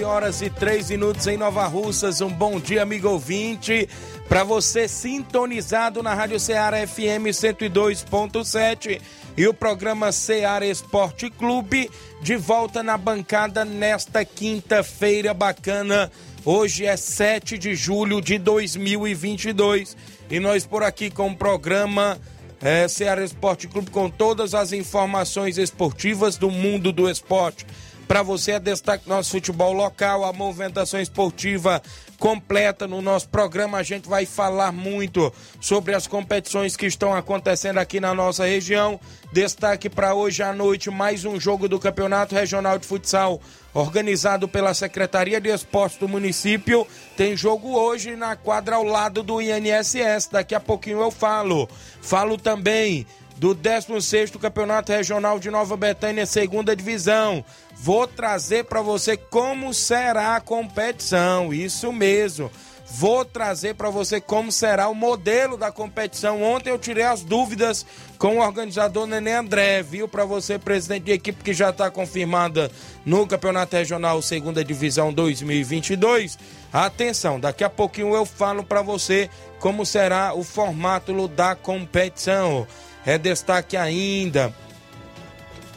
11 horas e 3 minutos em Nova Russas. Um bom dia, amigo ouvinte. Para você sintonizado na Rádio Ceará FM 102.7 e o programa Ceará Esporte Clube de volta na bancada nesta quinta-feira bacana. Hoje é 7 de julho de 2022 e nós por aqui com o programa é, Ceará Esporte Clube com todas as informações esportivas do mundo do esporte para você é destaque nosso futebol local, a movimentação esportiva completa no nosso programa. A gente vai falar muito sobre as competições que estão acontecendo aqui na nossa região. Destaque para hoje à noite mais um jogo do Campeonato Regional de Futsal organizado pela Secretaria de Esportes do município. Tem jogo hoje na quadra ao lado do INSS. Daqui a pouquinho eu falo. Falo também do 16º Campeonato Regional de Nova Betânia, segunda divisão. Vou trazer para você como será a competição, isso mesmo. Vou trazer para você como será o modelo da competição. Ontem eu tirei as dúvidas com o organizador Nenê André, viu? Para você, presidente de equipe que já está confirmada no Campeonato Regional Segunda Divisão 2022. Atenção, daqui a pouquinho eu falo para você como será o formato da competição. É destaque ainda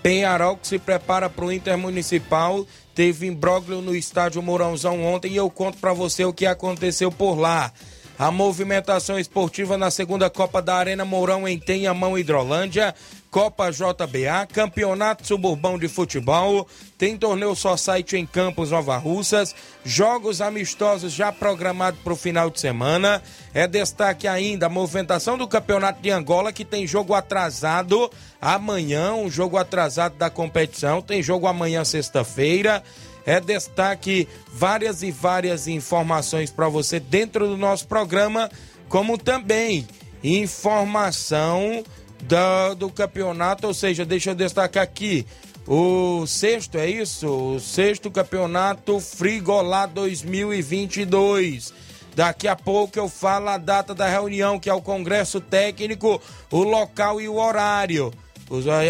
Penharol que se prepara para o Intermunicipal. Teve imbróglio no estádio Mourãozão ontem e eu conto para você o que aconteceu por lá. A movimentação esportiva na segunda Copa da Arena Mourão em Tenhamão, Hidrolândia. Copa JBA, Campeonato Suburbão de Futebol, tem torneio só site em Campos Nova Russas, jogos amistosos já programados para o final de semana. É destaque ainda a movimentação do Campeonato de Angola, que tem jogo atrasado amanhã, um jogo atrasado da competição, tem jogo amanhã, sexta-feira. É destaque várias e várias informações para você dentro do nosso programa, como também informação do, do campeonato, ou seja, deixa eu destacar aqui o sexto, é isso? O sexto campeonato Frigolá 2022. Daqui a pouco eu falo a data da reunião, que é o Congresso Técnico, o local e o horário.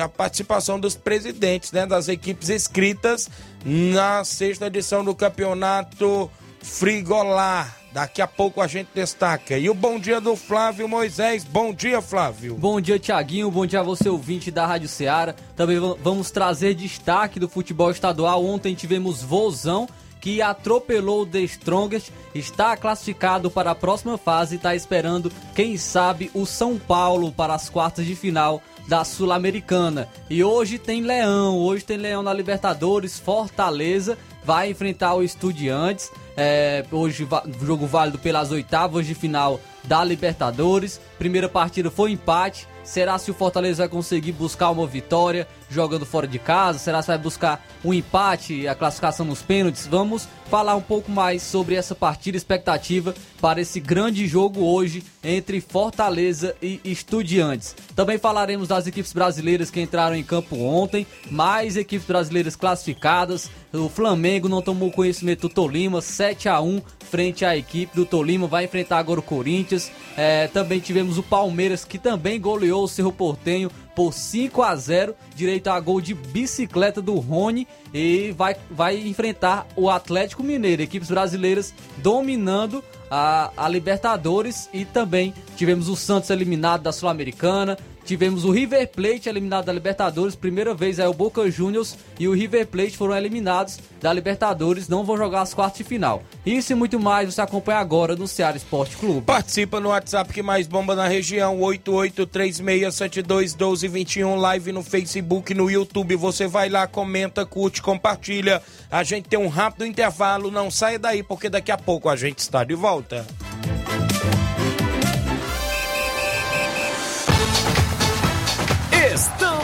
A participação dos presidentes né, das equipes inscritas na sexta edição do campeonato Frigolar. Daqui a pouco a gente destaca. E o bom dia do Flávio Moisés. Bom dia, Flávio. Bom dia, Tiaguinho. Bom dia a você, ouvinte da Rádio Ceará. Também vamos trazer destaque do futebol estadual. Ontem tivemos Vozão que atropelou o The Strongest, está classificado para a próxima fase e está esperando, quem sabe, o São Paulo para as quartas de final da Sul-Americana. E hoje tem Leão, hoje tem Leão na Libertadores, Fortaleza vai enfrentar o Estudiantes. É, hoje jogo válido pelas oitavas de final da Libertadores. Primeira partida foi empate. Será se o Fortaleza vai conseguir buscar uma vitória jogando fora de casa? Será se vai buscar um empate, a classificação nos pênaltis? Vamos falar um pouco mais sobre essa partida, expectativa para esse grande jogo hoje entre Fortaleza e Estudiantes. Também falaremos das equipes brasileiras que entraram em campo ontem, mais equipes brasileiras classificadas. O Flamengo não tomou conhecimento do Tolima, 7 a 1 frente à equipe do Tolima, vai enfrentar agora o Corinthians. É, também tivemos o Palmeiras que também goleou o Cerro Portenho por 5 a 0, direito a gol de bicicleta do Rony e vai, vai enfrentar o Atlético Mineiro, equipes brasileiras dominando a, a Libertadores e também tivemos o Santos eliminado da Sul-Americana, tivemos o River Plate eliminado da Libertadores, primeira vez é o Boca Juniors e o River Plate foram eliminados da Libertadores, não vão jogar as quartas de final. Isso e muito mais você acompanha agora no Ceará Esporte Clube. Participa no WhatsApp que mais bomba na região, 8836721221, live no Facebook, no YouTube, você vai lá, comenta, curte, compartilha. A gente tem um rápido intervalo, não saia daí porque daqui a pouco a gente está de volta.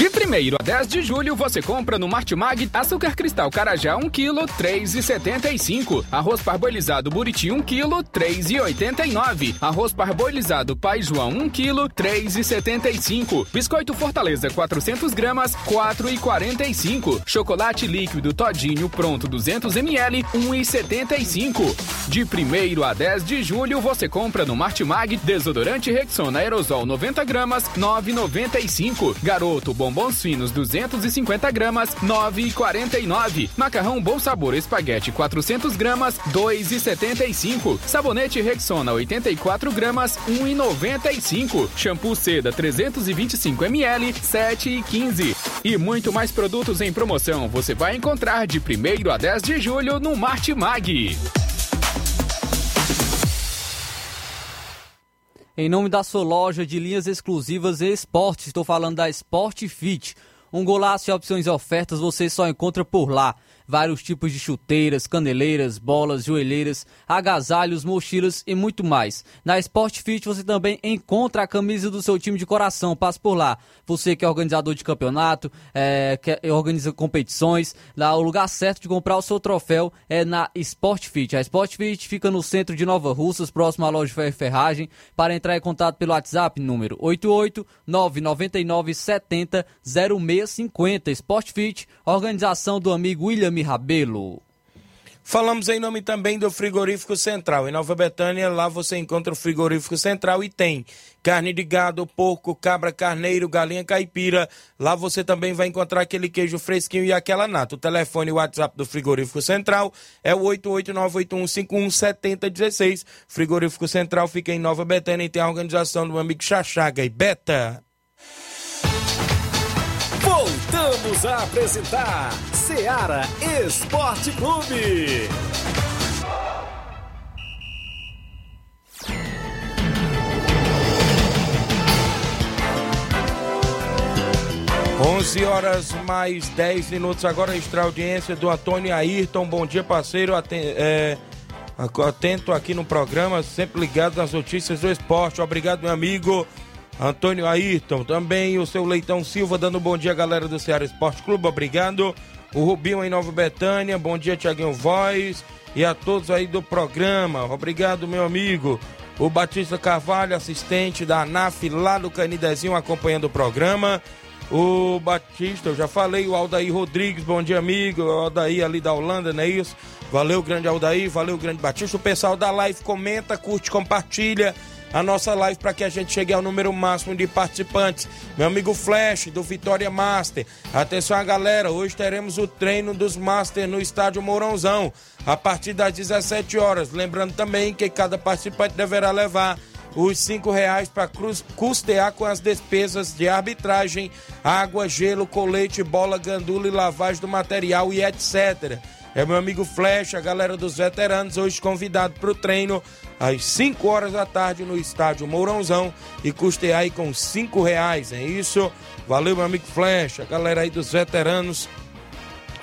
De 1 a 10 de julho você compra no Martimag açúcar cristal carajá 1 kg 3,75. Arroz parboilizado buriti 1 kg 3,89. Arroz parboilizado pai João 1 kg 3,75. Biscoito Fortaleza 400 gramas 4,45. Chocolate líquido Todinho pronto 200 ml 1,75. De 1 a 10 de julho você compra no Martimag desodorante Rexona aerosol 90 gramas 9,95. Garoto bombons finos 250 gramas, 9,49. Macarrão Bom Sabor Espaguete 400 gramas, 2,75. Sabonete Rexona 84 gramas, 1,95. Shampoo Seda 325 ml, 7,15. E muito mais produtos em promoção você vai encontrar de 1 a 10 de julho no Martimag. Em nome da sua loja de linhas exclusivas e esportes, estou falando da Sport Fit. Um golaço e opções e ofertas você só encontra por lá vários tipos de chuteiras, caneleiras, bolas, joelheiras, agasalhos, mochilas e muito mais. Na Sport Fit você também encontra a camisa do seu time de coração. Passe por lá. Você que é organizador de campeonato, é, que organiza competições, lá o lugar certo de comprar o seu troféu é na Sport Fit. A Sport Fit fica no centro de Nova Russas, próximo à loja de Ferragem. Para entrar em contato pelo WhatsApp, número 88 999 70 0650. Sport Fit, organização do amigo William Rabelo. Falamos em nome também do Frigorífico Central. Em Nova Betânia, lá você encontra o Frigorífico Central e tem carne de gado, porco, cabra, carneiro, galinha caipira. Lá você também vai encontrar aquele queijo fresquinho e aquela nata. O telefone e o WhatsApp do Frigorífico Central é o 88981517016. Frigorífico Central fica em Nova Betânia e tem a organização do amigo Chachaga e Beta. Voltamos a apresentar Seara Esporte Clube. 11 horas mais 10 minutos. Agora extra audiência do Antônio Ayrton. Bom dia, parceiro. É, atento aqui no programa, sempre ligado nas notícias do esporte. Obrigado, meu amigo. Antônio Ayrton, também o seu Leitão Silva dando bom dia, galera do Ceará Esporte Clube, obrigado. O Rubinho em Nova Betânia, bom dia, Tiaguinho Voz e a todos aí do programa, obrigado, meu amigo. O Batista Carvalho, assistente da ANAF lá do Canidezinho, acompanhando o programa. O Batista, eu já falei, o Aldair Rodrigues, bom dia, amigo. O Aldair ali da Holanda, não é isso? Valeu, grande Aldair, valeu, grande Batista. O pessoal da live comenta, curte, compartilha a nossa live para que a gente chegue ao número máximo de participantes. Meu amigo Flash, do Vitória Master. Atenção a galera, hoje teremos o treino dos Master no estádio Mourãozão, a partir das 17 horas. Lembrando também que cada participante deverá levar os cinco reais para custear com as despesas de arbitragem, água, gelo, colete, bola, gandula e lavagem do material e etc. É meu amigo Flecha, a galera dos veteranos, hoje convidado para o treino às 5 horas da tarde no estádio Mourãozão e custear aí com 5 reais, é isso? Valeu, meu amigo Flecha, a galera aí dos veteranos,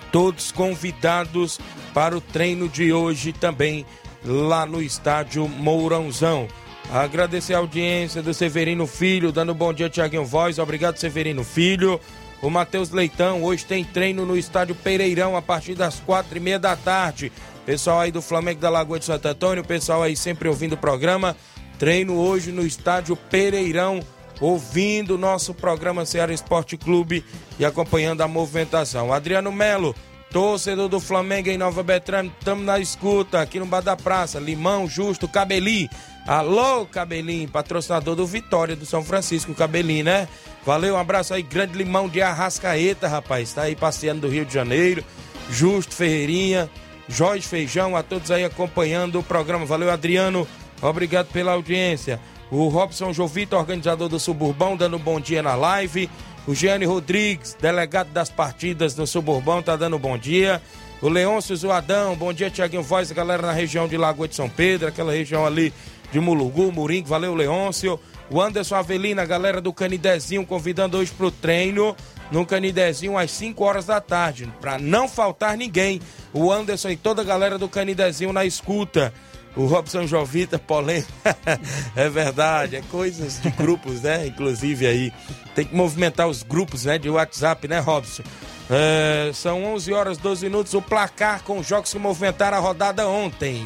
todos convidados para o treino de hoje também lá no estádio Mourãozão. Agradecer a audiência do Severino Filho, dando bom dia, Tiaguinho Voz. Obrigado, Severino Filho. O Matheus Leitão, hoje tem treino no estádio Pereirão a partir das quatro e meia da tarde. Pessoal aí do Flamengo da Lagoa de Santo Antônio, pessoal aí sempre ouvindo o programa. Treino hoje no estádio Pereirão, ouvindo o nosso programa Ceará Esporte Clube e acompanhando a movimentação. Adriano Melo, torcedor do Flamengo em Nova Betânia, estamos na escuta aqui no Bar da Praça. Limão, Justo, Cabeli. Alô, Cabelinho, patrocinador do Vitória do São Francisco, Cabelinho, né? Valeu, um abraço aí, grande limão de Arrascaeta, rapaz. Tá aí passeando do Rio de Janeiro. Justo Ferreirinha, Jorge Feijão, a todos aí acompanhando o programa. Valeu, Adriano. Obrigado pela audiência. O Robson Jovito, organizador do Suburbão, dando um bom dia na live. O Gianni Rodrigues, delegado das partidas no Suburbão, tá dando um bom dia. O Leôncio Zoadão, bom dia, Tiaguinho Voz, galera na região de Lagoa de São Pedro, aquela região ali de Mulugu, Muringue, valeu, Leôncio. O Anderson Avelina, galera do Canidezinho, convidando hoje pro treino no Canidezinho às 5 horas da tarde, para não faltar ninguém. O Anderson e toda a galera do Canidezinho na escuta. O Robson Jovita, polêmico. é verdade, é coisas de grupos, né? Inclusive aí. Tem que movimentar os grupos, né? De WhatsApp, né, Robson? É, são 11 horas 12 minutos. O placar com os jogos que movimentaram a rodada ontem.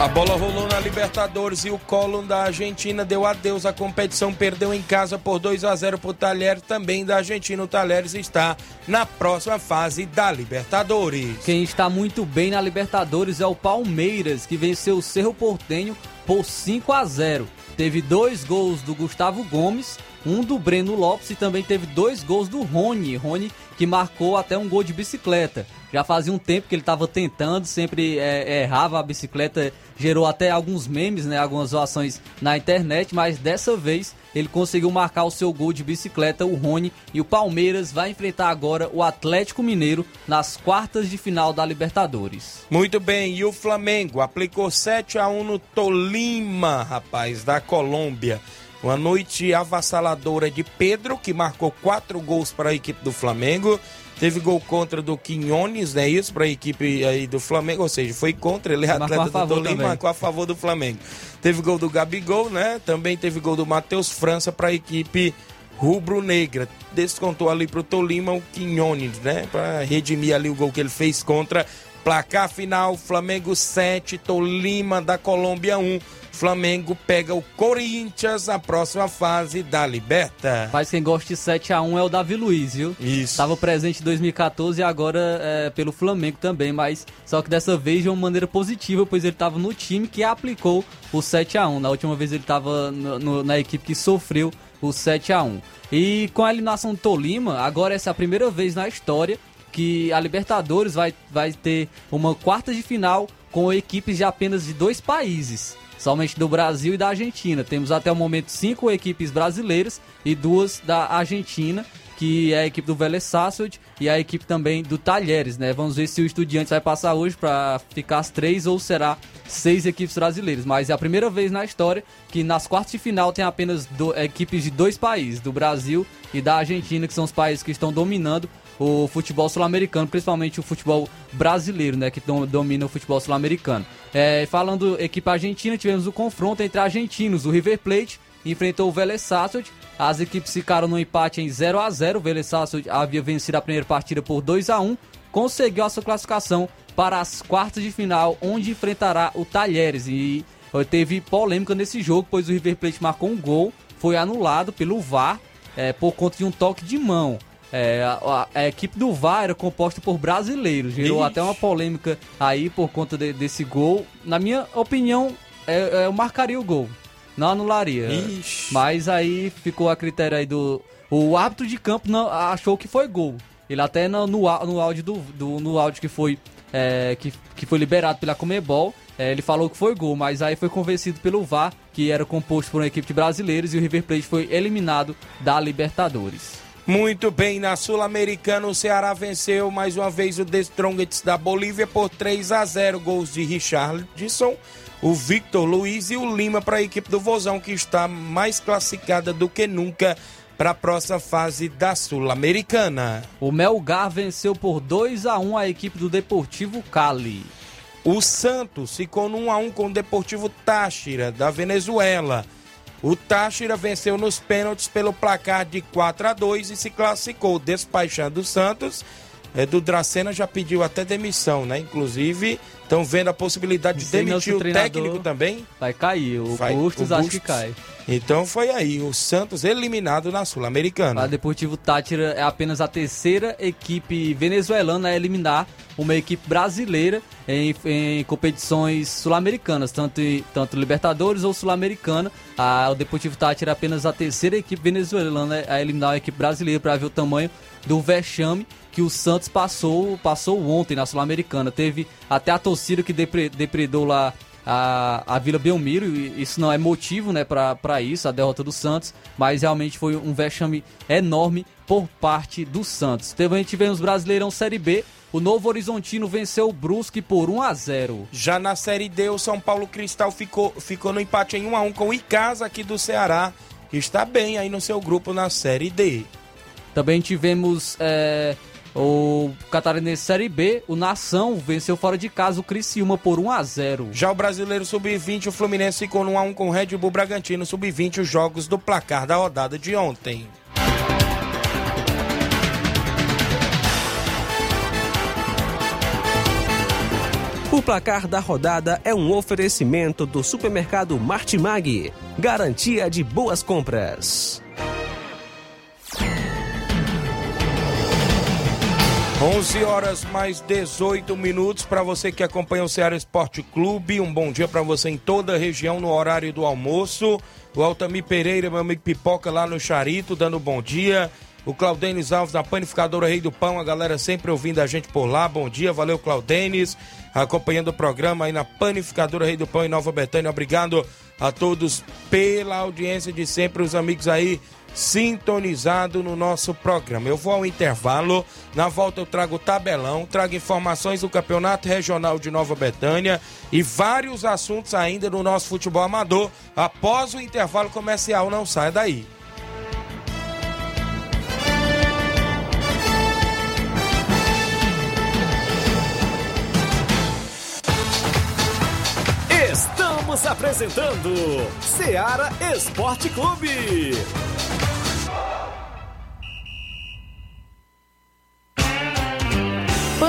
A bola rolou na Libertadores e o Colón da Argentina deu adeus à competição, perdeu em casa por 2 a 0 para o Talheres, também da Argentina. O Talheres está na próxima fase da Libertadores. Quem está muito bem na Libertadores é o Palmeiras, que venceu o Cerro Portenho por 5 a 0. Teve dois gols do Gustavo Gomes, um do Breno Lopes e também teve dois gols do Rony. Rony que marcou até um gol de bicicleta. Já fazia um tempo que ele estava tentando, sempre é, errava a bicicleta, gerou até alguns memes, né, algumas zoações na internet, mas dessa vez ele conseguiu marcar o seu gol de bicicleta, o Rony, e o Palmeiras vai enfrentar agora o Atlético Mineiro nas quartas de final da Libertadores. Muito bem, e o Flamengo aplicou 7 a 1 no Tolima, rapaz, da Colômbia. Uma noite avassaladora de Pedro, que marcou quatro gols para a equipe do Flamengo. Teve gol contra do Quinones, né? Isso para a equipe aí do Flamengo, ou seja, foi contra, ele é atleta do Tolima, marcou a favor do Flamengo. Teve gol do Gabigol, né? Também teve gol do Matheus França para a equipe rubro-negra. Descontou ali para o Tolima o Quinones, né? Para redimir ali o gol que ele fez contra. Placar final: Flamengo 7, Tolima da Colômbia 1. Flamengo pega o Corinthians na próxima fase da Liberta. Mas quem gosta de 7x1 é o Davi Luiz, viu? Isso. Estava presente em 2014 e agora é, pelo Flamengo também, mas só que dessa vez de uma maneira positiva, pois ele estava no time que aplicou o 7x1. Na última vez ele estava na equipe que sofreu o 7x1. E com a eliminação do Tolima, agora essa é a primeira vez na história que a Libertadores vai, vai ter uma quarta de final com equipes de apenas de dois países somente do Brasil e da Argentina. Temos até o momento cinco equipes brasileiras e duas da Argentina, que é a equipe do Vélez Sarsfield e a equipe também do Talheres, né? Vamos ver se o Estudiantes vai passar hoje para ficar as três ou será seis equipes brasileiras. Mas é a primeira vez na história que nas quartas de final tem apenas do, equipes de dois países, do Brasil e da Argentina, que são os países que estão dominando o futebol sul-americano, principalmente o futebol brasileiro, né, que domina o futebol sul-americano. É, falando equipe argentina, tivemos o confronto entre argentinos. O River Plate enfrentou o Vélez Sarsfield. As equipes ficaram no empate em 0 a 0 O Vélez Sarsfield havia vencido a primeira partida por 2 a 1 conseguiu a sua classificação para as quartas de final, onde enfrentará o Talheres. E teve polêmica nesse jogo, pois o River Plate marcou um gol, foi anulado pelo VAR é, por conta de um toque de mão. É, a, a, equipe do VAR era composta por brasileiros. Gerou Ixi. até uma polêmica aí por conta de, desse gol. Na minha opinião, é, é, eu marcaria o gol. Não anularia. Ixi. Mas aí ficou a critério aí do. O árbitro de campo não, achou que foi gol. Ele até no, no, no áudio do, do, no áudio que foi é, que, que foi liberado pela Comebol, é, ele falou que foi gol, mas aí foi convencido pelo VAR, que era composto por uma equipe de brasileiros, e o River Plate foi eliminado da Libertadores. Muito bem, na Sul-Americana o Ceará venceu mais uma vez o The Strongest da Bolívia por 3 a 0, gols de Richardson, o Victor Luiz e o Lima para a equipe do Vozão que está mais classificada do que nunca para a próxima fase da Sul-Americana. O Melgar venceu por 2 a 1 a equipe do Deportivo Cali. O Santos ficou no 1 a 1 com o Deportivo Táchira da Venezuela. O Táchira venceu nos pênaltis pelo placar de 4 a 2 e se classificou, despachando o Santos é, do Dracena já pediu até demissão, né? Inclusive, estão vendo a possibilidade de demitir o técnico também. Vai cair, o vai, Bustos acho que cai. Então foi aí, o Santos eliminado na Sul-Americana. O Deportivo Tátira é apenas a terceira equipe venezuelana a eliminar uma equipe brasileira em, em competições sul-americanas, tanto, tanto Libertadores ou Sul-Americana. O Deportivo Tátira é apenas a terceira equipe venezuelana a eliminar a equipe brasileira para ver o tamanho do vexame que o Santos passou, passou ontem na Sul-Americana. Teve até a torcida que depredou lá a, a Vila Belmiro, e isso não é motivo né, para isso, a derrota do Santos, mas realmente foi um vexame enorme por parte do Santos. Também tivemos Brasileirão Série B, o Novo Horizontino venceu o Brusque por 1 a 0. Já na Série D, o São Paulo Cristal ficou, ficou no empate em 1 a 1 com o Icasa aqui do Ceará, que está bem aí no seu grupo na Série D. Também tivemos é, o Catarinense Série B, o Nação venceu fora de casa o Criciúma por 1 a 0. Já o Brasileiro Sub-20, o Fluminense ficou no 1 a 1 com o Red Bull Bragantino Sub-20, os jogos do placar da rodada de ontem. O placar da rodada é um oferecimento do supermercado Martimag, garantia de boas compras. 11 horas mais 18 minutos para você que acompanha o Ceará Esporte Clube. Um bom dia para você em toda a região no horário do almoço. O Altamir Pereira, meu amigo Pipoca lá no Charito, dando bom dia. O Claudênis Alves da Panificadora Rei do Pão, a galera sempre ouvindo a gente por lá. Bom dia, valeu Claudênis, acompanhando o programa aí na Panificadora Rei do Pão em Nova Betânia. Obrigado a todos pela audiência de sempre, os amigos aí sintonizado no nosso programa. Eu vou ao intervalo, na volta eu trago tabelão, trago informações do Campeonato Regional de Nova Betânia e vários assuntos ainda no nosso futebol amador. Após o intervalo comercial, não sai daí. Estamos apresentando Seara Esporte Clube.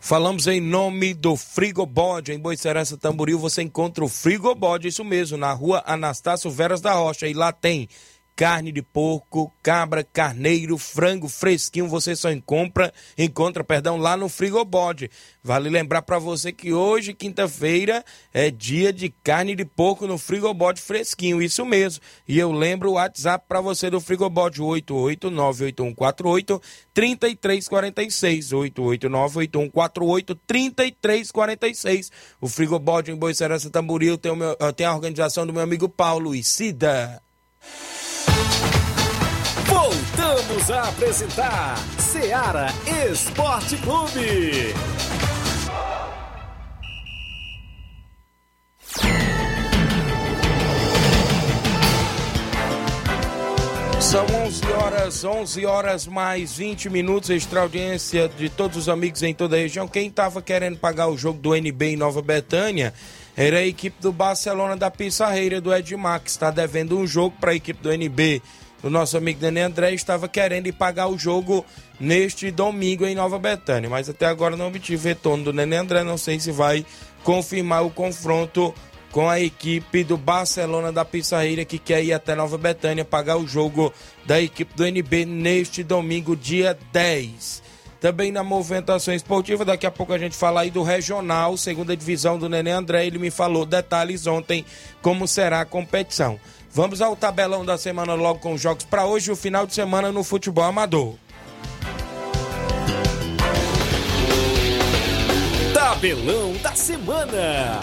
Falamos em nome do Frigobode. Em Boicerança Tamboril você encontra o Frigobode, isso mesmo, na rua Anastácio Veras da Rocha. E lá tem carne de porco, cabra, carneiro, frango fresquinho, você só encontra, encontra, perdão, lá no Frigobode. Vale lembrar para você que hoje, quinta-feira, é dia de carne de porco no Frigobode fresquinho, isso mesmo. E eu lembro o WhatsApp para você do Frigobode 8898148 3346 8898148 3346. O Frigobode em Boicerança Tamboril tem, o meu, tem a organização do meu amigo Paulo e Cida. Voltamos a apresentar Seara Esporte Clube. São 11 horas, 11 horas mais 20 minutos, extra audiência de todos os amigos em toda a região. Quem estava querendo pagar o jogo do NB em Nova Betânia era a equipe do Barcelona da Pissarreira do Edmar, que está devendo um jogo para a equipe do NB o nosso amigo Dani André estava querendo ir pagar o jogo neste domingo em Nova Betânia, mas até agora não obtive retorno do Nenê André, não sei se vai confirmar o confronto com a equipe do Barcelona da Pissarreira que quer ir até Nova Betânia pagar o jogo da equipe do NB neste domingo, dia 10. Também na movimentação esportiva, daqui a pouco a gente fala aí do regional, segunda divisão do Nenê André, ele me falou detalhes ontem como será a competição. Vamos ao tabelão da semana logo com os jogos para hoje o final de semana no futebol amador. Tabelão da semana.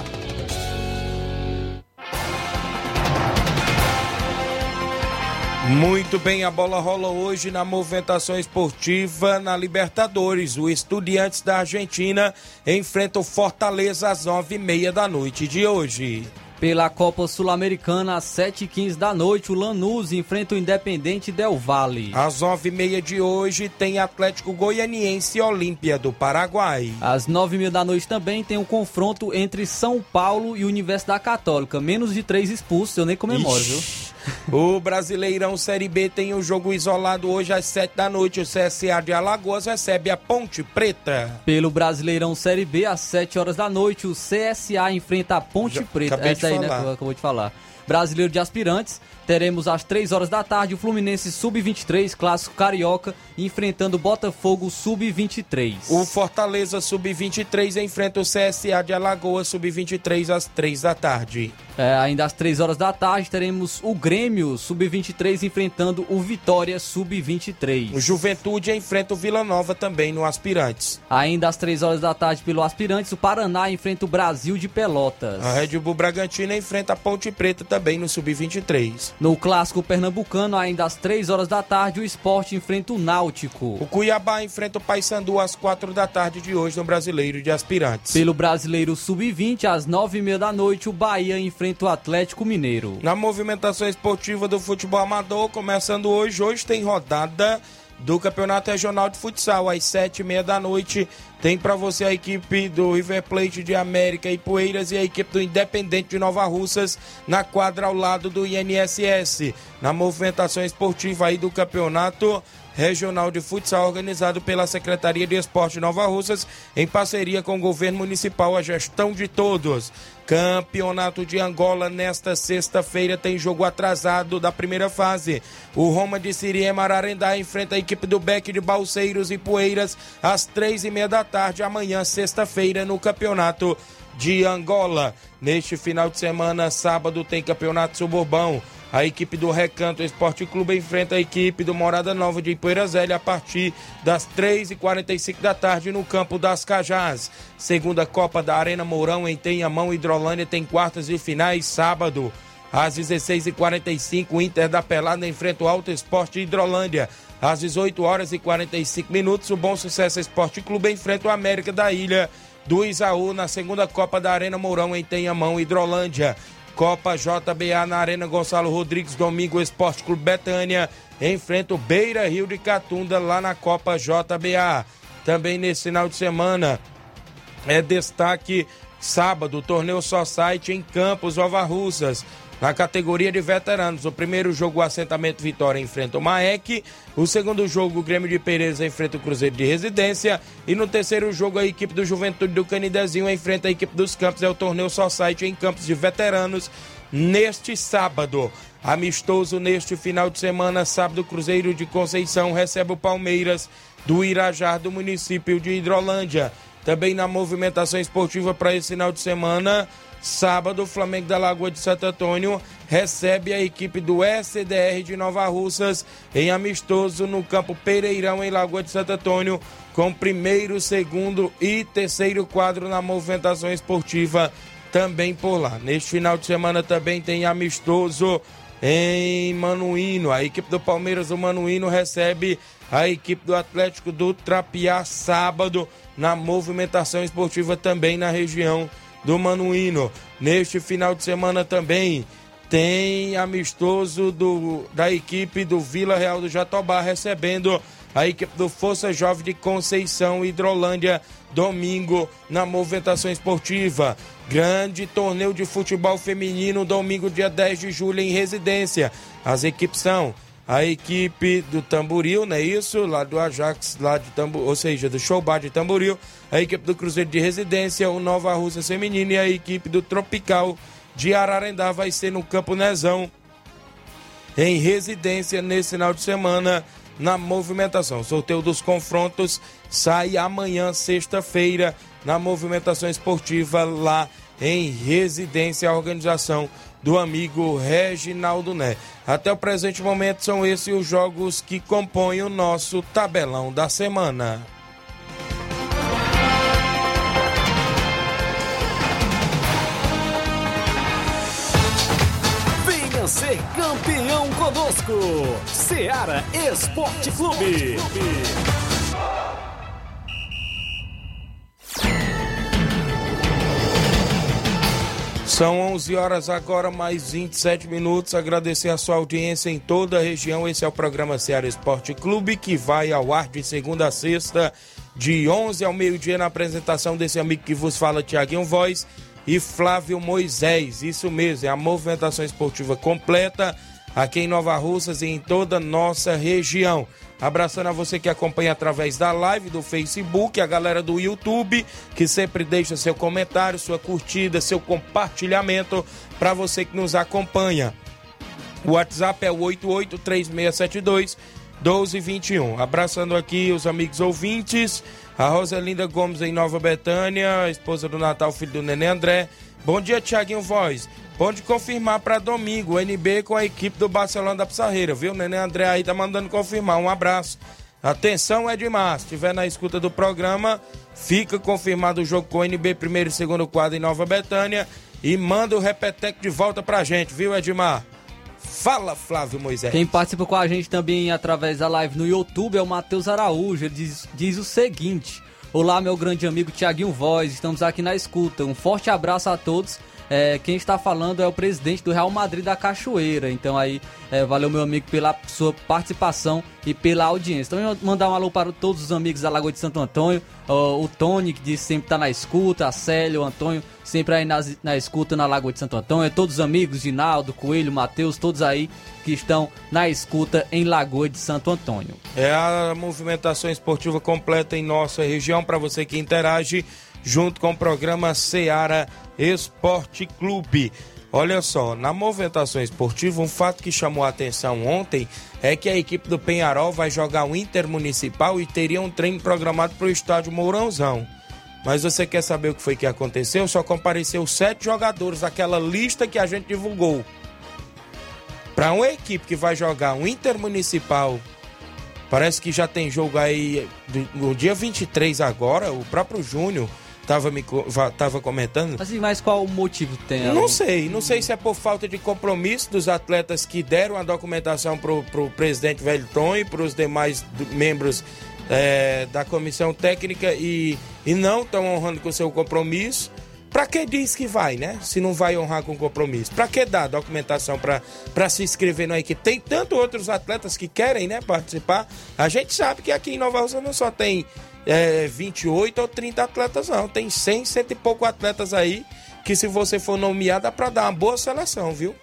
Muito bem, a bola rola hoje na movimentação esportiva na Libertadores. O Estudiantes da Argentina enfrenta o Fortaleza às nove e meia da noite de hoje. Pela Copa Sul-Americana, às 7h15 da noite, o Lanús enfrenta o Independente Del Valle. Às nove e meia de hoje tem Atlético Goianiense e Olímpia do Paraguai. Às 9h30 da noite também tem um confronto entre São Paulo e Universidade Católica. Menos de três expulsos, eu nem comemoro, Ixi. viu? O Brasileirão Série B tem um jogo isolado hoje às sete da noite. O CSA de Alagoas recebe a Ponte Preta. Pelo Brasileirão Série B, às 7 horas da noite, o CSA enfrenta a Ponte Já Preta. Essa aí, né, que eu acabou de falar. Brasileiro de Aspirantes, teremos às 3 horas da tarde o Fluminense Sub-23, clássico carioca, enfrentando o Botafogo Sub-23. O Fortaleza Sub-23 enfrenta o CSA de Alagoas Sub-23 às três da tarde. É, ainda às 3 horas da tarde teremos o Grêmio Sub-23 enfrentando o Vitória Sub-23. O Juventude enfrenta o Vila Nova também no Aspirantes. Ainda às 3 horas da tarde pelo Aspirantes, o Paraná enfrenta o Brasil de Pelotas. A Red Bull Bragantino enfrenta a Ponte Preta também no Sub-23. No clássico pernambucano, ainda às 3 horas da tarde, o esporte enfrenta o Náutico. O Cuiabá enfrenta o Paysandu às quatro da tarde de hoje no Brasileiro de Aspirantes. Pelo Brasileiro Sub-20, às 9h30 da noite, o Bahia enfrenta o Atlético Mineiro. Na movimentação esportiva do futebol amador, começando hoje, hoje tem rodada do Campeonato Regional de Futsal, às sete e meia da noite. Tem para você a equipe do River Plate de América e Poeiras e a equipe do Independente de Nova Russas na quadra ao lado do INSS. Na movimentação esportiva aí do Campeonato Regional de Futsal, organizado pela Secretaria de Esporte Nova Russas, em parceria com o governo municipal, a gestão de todos. Campeonato de Angola, nesta sexta-feira, tem jogo atrasado da primeira fase. O Roma de Siriema Ararendá enfrenta a equipe do Beck de Balseiros e Poeiras às três e meia da tarde, amanhã, sexta-feira, no Campeonato de Angola. Neste final de semana, sábado, tem Campeonato Suburbão. A equipe do Recanto Esporte Clube enfrenta a equipe do Morada Nova de Ipoeiras a partir das 3h45 da tarde no campo das Cajás. Segunda Copa da Arena Mourão em Tenhamão, Hidrolândia, tem quartas e finais sábado. Às 16h45, o Inter da Pelada enfrenta o Alto Esporte Hidrolândia. Às 18 horas e 45 minutos, o Bom Sucesso Esporte Clube enfrenta o América da Ilha do Isaú na segunda Copa da Arena Mourão em Tenhamão, Hidrolândia. Copa JBA na Arena Gonçalo Rodrigues, domingo Esporte Clube Betânia enfrenta o Beira Rio de Catunda lá na Copa JBA. Também nesse final de semana é destaque sábado, torneio Só Site em Campos, Nova Russas. Na categoria de veteranos, o primeiro jogo, o assentamento Vitória enfrenta o Maek. O segundo jogo, o Grêmio de Pereza enfrenta o Cruzeiro de Residência. E no terceiro jogo, a equipe do Juventude do Canidezinho enfrenta a equipe dos Campos. É o torneio Só Site em Campos de veteranos neste sábado. Amistoso neste final de semana, sábado, Cruzeiro de Conceição recebe o Palmeiras do Irajá do município de Hidrolândia. Também na movimentação esportiva para esse final de semana, sábado, o Flamengo da Lagoa de Santo Antônio recebe a equipe do SDR de Nova Russas em amistoso no campo Pereirão, em Lagoa de Santo Antônio, com primeiro, segundo e terceiro quadro na movimentação esportiva também por lá. Neste final de semana também tem amistoso em Manuíno. A equipe do Palmeiras do Manuíno recebe a equipe do Atlético do Trapiá sábado na movimentação esportiva também na região do Manuíno. Neste final de semana também tem amistoso do, da equipe do Vila Real do Jatobá recebendo a equipe do Força Jovem de Conceição Hidrolândia domingo na movimentação esportiva. Grande torneio de futebol feminino domingo dia 10 de julho em residência. As equipes são a equipe do Tamboril, não é isso? Lá do Ajax, lá de Tamboril, ou seja, do Showbar de Tamboril, a equipe do Cruzeiro de Residência, o Nova Rússia Feminina e a equipe do Tropical de Ararendá vai ser no Campo Nezão em residência nesse final de semana na movimentação. O sorteio dos confrontos sai amanhã, sexta-feira, na movimentação esportiva lá em residência, a organização do amigo Reginaldo Né. Até o presente momento são esses os jogos que compõem o nosso tabelão da semana. Venha ser campeão conosco. Seara Esporte Clube. São 11 horas agora, mais 27 minutos. Agradecer a sua audiência em toda a região. Esse é o programa Ceará Esporte Clube, que vai ao ar de segunda a sexta, de 11 ao meio-dia, na apresentação desse amigo que vos fala, Tiaguinho Voz e Flávio Moisés. Isso mesmo, é a movimentação esportiva completa aqui em Nova Russas e em toda a nossa região. Abraçando a você que acompanha através da live do Facebook, a galera do YouTube, que sempre deixa seu comentário, sua curtida, seu compartilhamento para você que nos acompanha. O WhatsApp é o 883672 1221. Abraçando aqui os amigos ouvintes, a Roselinda Gomes em Nova Betânia, esposa do Natal, filho do Nenê André. Bom dia, Tiaguinho Voz. Pode confirmar para domingo o NB com a equipe do Barcelona da Pissarreira, viu? Nenê André aí tá mandando confirmar. Um abraço. Atenção, Edmar. Se estiver na escuta do programa, fica confirmado o jogo com o NB, primeiro e segundo quadro em Nova Betânia. E manda o Repetec de volta pra gente, viu, Edmar? Fala, Flávio Moisés. Quem participa com a gente também através da live no YouTube é o Matheus Araújo. Ele diz, diz o seguinte: Olá, meu grande amigo Tiaguinho Voz, estamos aqui na escuta. Um forte abraço a todos é, quem está falando é o presidente do Real Madrid da Cachoeira. Então aí, é, valeu meu amigo pela sua participação e pela audiência. Então mandar um alô para todos os amigos da Lagoa de Santo Antônio, o, Tony, que diz sempre está na escuta, a Célia, o Antônio, sempre aí na, na escuta na Lagoa de Santo Antônio, todos os amigos, Ginaldo, Coelho, Matheus, todos aí que estão na escuta em Lagoa de Santo Antônio. É a movimentação esportiva completa em nossa região, para você que interage junto com o programa Seara Esporte Clube. Olha só, na movimentação esportiva, um fato que chamou a atenção ontem é que a equipe do Penharol vai jogar o Intermunicipal e teria um treino programado para o estádio Mourãozão. Mas você quer saber o que foi que aconteceu? Só compareceu sete jogadores daquela lista que a gente divulgou. Para uma equipe que vai jogar um Intermunicipal, parece que já tem jogo aí no dia 23 agora, o próprio Júnior tava, me, tava comentando. Assim, mas qual o motivo tem? Não sei, não sei se é por falta de compromisso dos atletas que deram a documentação pro, pro presidente Velton e para os demais membros é, da comissão técnica e, e não estão honrando com o seu compromisso. Para que diz que vai, né? Se não vai honrar com compromisso. Para que dar documentação para se inscrever na equipe? Tem tanto outros atletas que querem, né, participar. A gente sabe que aqui em Nova Rússia não só tem é, 28 ou 30 atletas, não. Tem 100, cento e pouco atletas aí que, se você for nomeado, dá para dar uma boa seleção, viu?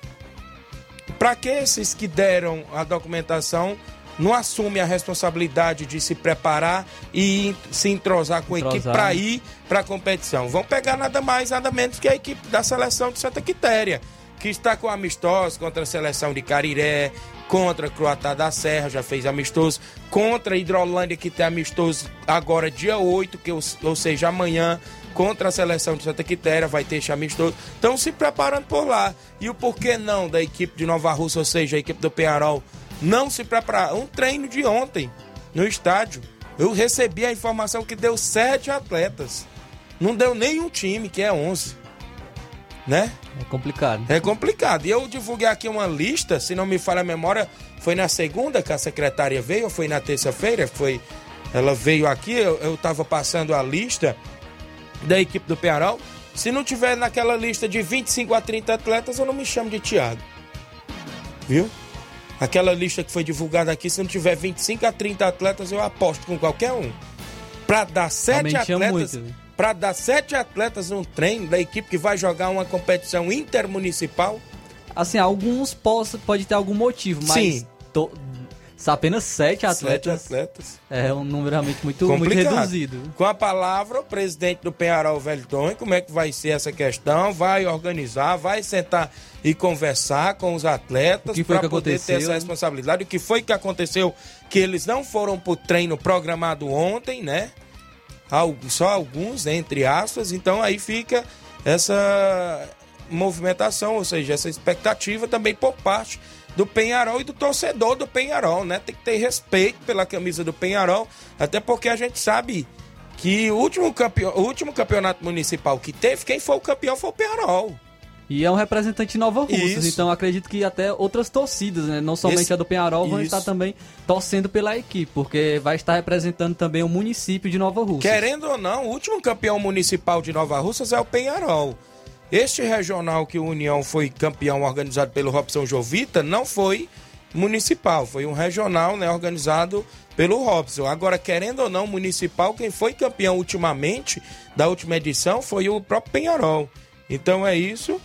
Para que esses que deram a documentação não assumem a responsabilidade de se preparar e se entrosar com a entrosar. equipe para ir para a competição? Vão pegar nada mais, nada menos que a equipe da seleção de Santa Quitéria, que está com amistosos contra a seleção de Cariré, contra Croatá da Serra, já fez amistoso, contra a Hidrolândia, que tem amistoso agora dia 8, que, ou seja, amanhã, contra a seleção de Santa Quitéria, vai ter esse amistoso. Estão se preparando por lá. E o porquê não da equipe de Nova Rússia, ou seja, a equipe do Penharol, não se preparar? Um treino de ontem, no estádio. Eu recebi a informação que deu sete atletas. Não deu nenhum time, que é 11 né? É complicado. É complicado. E eu divulguei aqui uma lista, se não me falha a memória, foi na segunda que a secretária veio, ou foi na terça-feira? Foi. Ela veio aqui, eu estava passando a lista da equipe do Penharol. Se não tiver naquela lista de 25 a 30 atletas, eu não me chamo de Thiago. Viu? Aquela lista que foi divulgada aqui, se não tiver 25 a 30 atletas, eu aposto com qualquer um. Para dar sete atletas. Muito? Para dar sete atletas um treino da equipe que vai jogar uma competição intermunicipal? Assim, alguns pode, pode ter algum motivo, mas Sim. To, apenas sete atletas, sete atletas. É um número realmente muito, muito reduzido. Com a palavra, o presidente do Penharol, Velton, como é que vai ser essa questão? Vai organizar, vai sentar e conversar com os atletas para poder ter essa responsabilidade. O que foi que aconteceu? Que eles não foram para o treino programado ontem, né? Só alguns, entre aspas, então aí fica essa movimentação, ou seja, essa expectativa também por parte do Penharol e do torcedor do Penharol, né? Tem que ter respeito pela camisa do Penharol, até porque a gente sabe que o último, campeão, o último campeonato municipal que teve, quem foi o campeão foi o Penharol. E é um representante de Nova Russas, então acredito que até outras torcidas, né? não somente Esse- a do Penharol, vão Isso. estar também torcendo pela equipe, porque vai estar representando também o município de Nova Russas. Querendo ou não, o último campeão municipal de Nova Russas é o Penharol. Este regional que o União foi campeão organizado pelo Robson Jovita não foi municipal, foi um regional né, organizado pelo Robson. Agora, querendo ou não, municipal, quem foi campeão ultimamente, da última edição, foi o próprio Penharol. Então é isso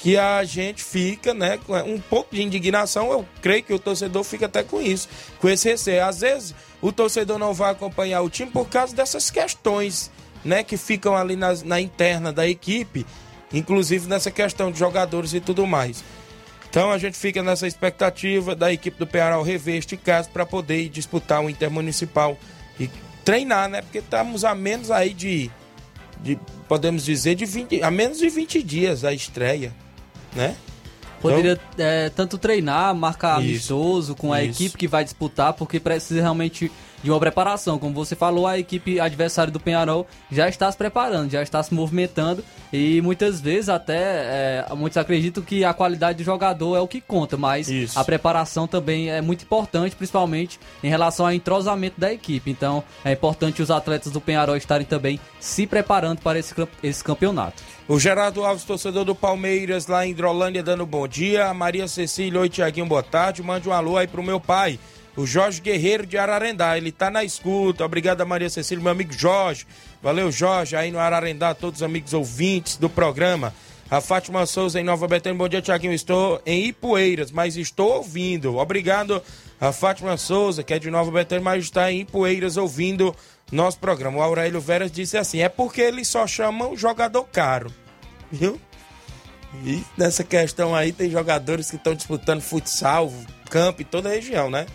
que a gente fica, né, com um pouco de indignação. Eu creio que o torcedor fica até com isso, com esse receio. Às vezes o torcedor não vai acompanhar o time por causa dessas questões, né, que ficam ali nas- na interna da equipe, inclusive nessa questão de jogadores e tudo mais. Então a gente fica nessa expectativa da equipe do Penharol rever este caso para poder disputar o Intermunicipal e treinar, né? Porque estamos a menos aí de, de podemos dizer, de 20, a menos de 20 dias da estreia, né? Poderia é, tanto treinar, marcar Isso. amistoso com a Isso. equipe que vai disputar, porque precisa realmente de uma preparação. Como você falou, a equipe adversária do Penharol já está se preparando, já está se movimentando e muitas vezes até é, muitos acreditam que a qualidade do jogador é o que conta, mas Isso. a preparação também é muito importante, principalmente em relação ao entrosamento da equipe. Então é importante os atletas do Penharol estarem também se preparando para esse, esse campeonato. O Gerardo Alves, torcedor do Palmeiras, lá em Hidrolândia, dando bom dia. A Maria Cecília, oi Tiaguinho, boa tarde. Mande um alô aí pro meu pai, o Jorge Guerreiro de Ararendá. Ele tá na escuta. Obrigado Maria Cecília, meu amigo Jorge. Valeu, Jorge, aí no Ararendá, todos os amigos ouvintes do programa. A Fátima Souza em Nova Betânia, bom dia, Tiaguinho. Estou em Ipueiras, mas estou ouvindo. Obrigado a Fátima Souza, que é de Nova Betânia, mas está em Ipueiras ouvindo nosso programa. O Aurélio Veras disse assim: é porque eles só chamam jogador caro. Viu? E nessa questão aí tem jogadores que estão disputando futsal, campo em toda a região, né?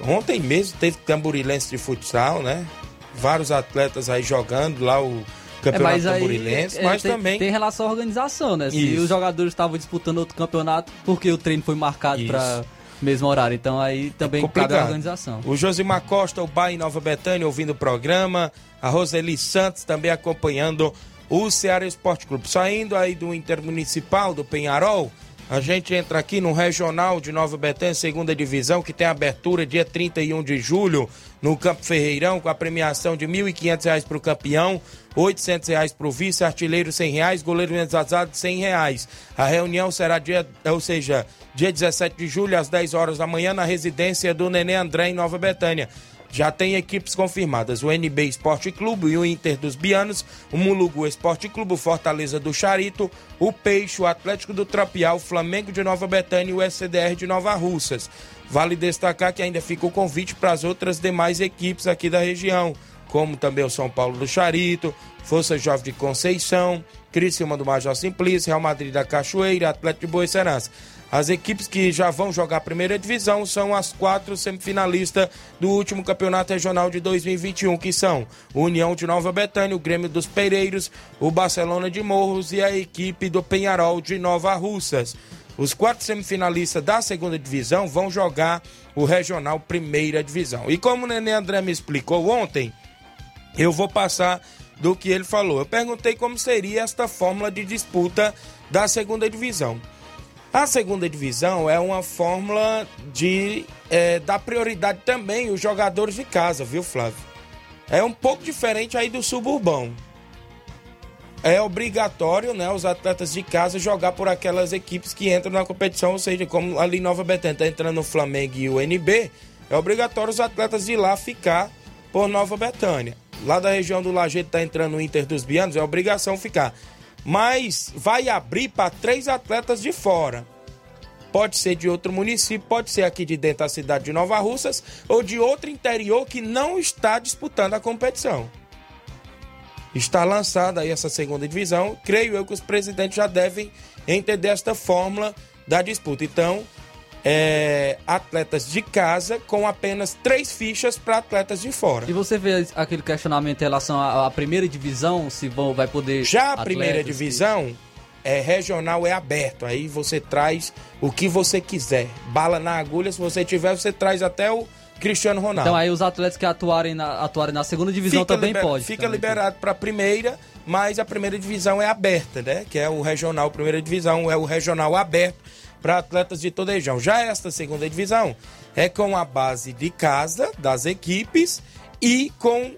Ontem mesmo teve tamburilense de futsal, né? Vários atletas aí jogando lá o campeonato tamburilense, é, mas tem, também tem relação à organização, né? Se Isso. os jogadores estavam disputando outro campeonato, porque o treino foi marcado para mesmo horário. Então aí também cabe complicado. a organização. O Josimar Costa, o pai em Nova Betânia, ouvindo o programa. A Roseli Santos também acompanhando o Ceará Esporte Clube. Saindo aí do Intermunicipal, do Penharol, a gente entra aqui no Regional de Nova Betânia, segunda divisão, que tem abertura dia 31 de julho no Campo Ferreirão, com a premiação de R$ 1.500 para o campeão, 800 reais para o vice, artilheiro 100 reais, goleiro menos azado 100 reais. A reunião será dia, ou seja, dia 17 de julho, às 10 horas da manhã, na residência do Nenê André, em Nova Betânia. Já tem equipes confirmadas: o NB Esporte Clube e o Inter dos Bianos, o Mulugu Esporte Clube, o Fortaleza do Charito, o Peixe, o Atlético do Trapial, o Flamengo de Nova Betânia e o SCDR de Nova Russas. Vale destacar que ainda fica o convite para as outras demais equipes aqui da região, como também o São Paulo do Charito, Força Jovem de Conceição, Criciúma do Major Simplício, Real Madrid da Cachoeira, Atlético de Boa Serança. As equipes que já vão jogar a primeira divisão são as quatro semifinalistas do último campeonato regional de 2021, que são o União de Nova Betânia, o Grêmio dos Pereiros, o Barcelona de Morros e a equipe do Penharol de Nova Russas. Os quatro semifinalistas da segunda divisão vão jogar o regional primeira divisão. E como o Nenê André me explicou ontem, eu vou passar do que ele falou. Eu perguntei como seria esta fórmula de disputa da segunda divisão. A segunda divisão é uma fórmula de é, dar prioridade também os jogadores de casa, viu, Flávio? É um pouco diferente aí do suburbão. É obrigatório, né, os atletas de casa jogar por aquelas equipes que entram na competição, ou seja, como ali Nova Betânia tá entrando o Flamengo e o NB, é obrigatório os atletas de lá ficar por Nova Betânia. Lá da região do Lajeito tá entrando o Inter dos Bianos, é obrigação ficar. Mas vai abrir para três atletas de fora. Pode ser de outro município, pode ser aqui de dentro da cidade de Nova Russas ou de outro interior que não está disputando a competição. Está lançada aí essa segunda divisão. Creio eu que os presidentes já devem entender esta fórmula da disputa. Então, é, atletas de casa com apenas três fichas para atletas de fora. E você vê aquele questionamento em relação à, à primeira divisão, se vão, vai poder. Já a primeira que- divisão é regional, é aberto. Aí você traz o que você quiser. Bala na agulha, se você tiver, você traz até o Cristiano Ronaldo. Então aí os atletas que atuarem na, atuarem na segunda divisão também liber- pode. Fica também liberado para a primeira, mas a primeira divisão é aberta, né? Que é o regional, primeira divisão é o regional aberto para atletas de toda a região. Já esta segunda divisão é com a base de casa das equipes e com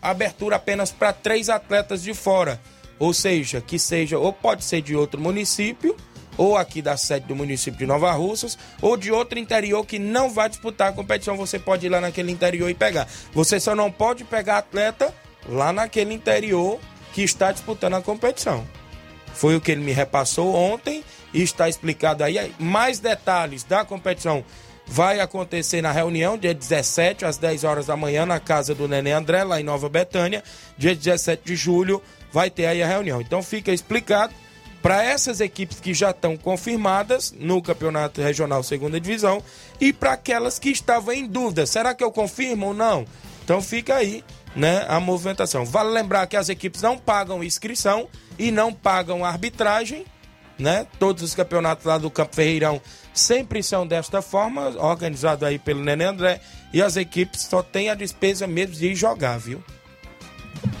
abertura apenas para três atletas de fora. Ou seja, que seja, ou pode ser de outro município, ou aqui da sede do município de Nova Russas, ou de outro interior que não vai disputar a competição. Você pode ir lá naquele interior e pegar. Você só não pode pegar atleta lá naquele interior que está disputando a competição. Foi o que ele me repassou ontem está explicado aí. Mais detalhes da competição vai acontecer na reunião, dia 17, às 10 horas da manhã, na casa do Nenê André, lá em Nova Betânia. Dia 17 de julho vai ter aí a reunião. Então fica explicado para essas equipes que já estão confirmadas no Campeonato Regional Segunda Divisão e para aquelas que estavam em dúvida, será que eu confirmo ou não? Então fica aí, né, a movimentação. Vale lembrar que as equipes não pagam inscrição e não pagam arbitragem, né? Todos os campeonatos lá do Campo Ferreirão sempre são desta forma, organizado aí pelo Nenê André, e as equipes só têm a despesa mesmo de jogar, viu?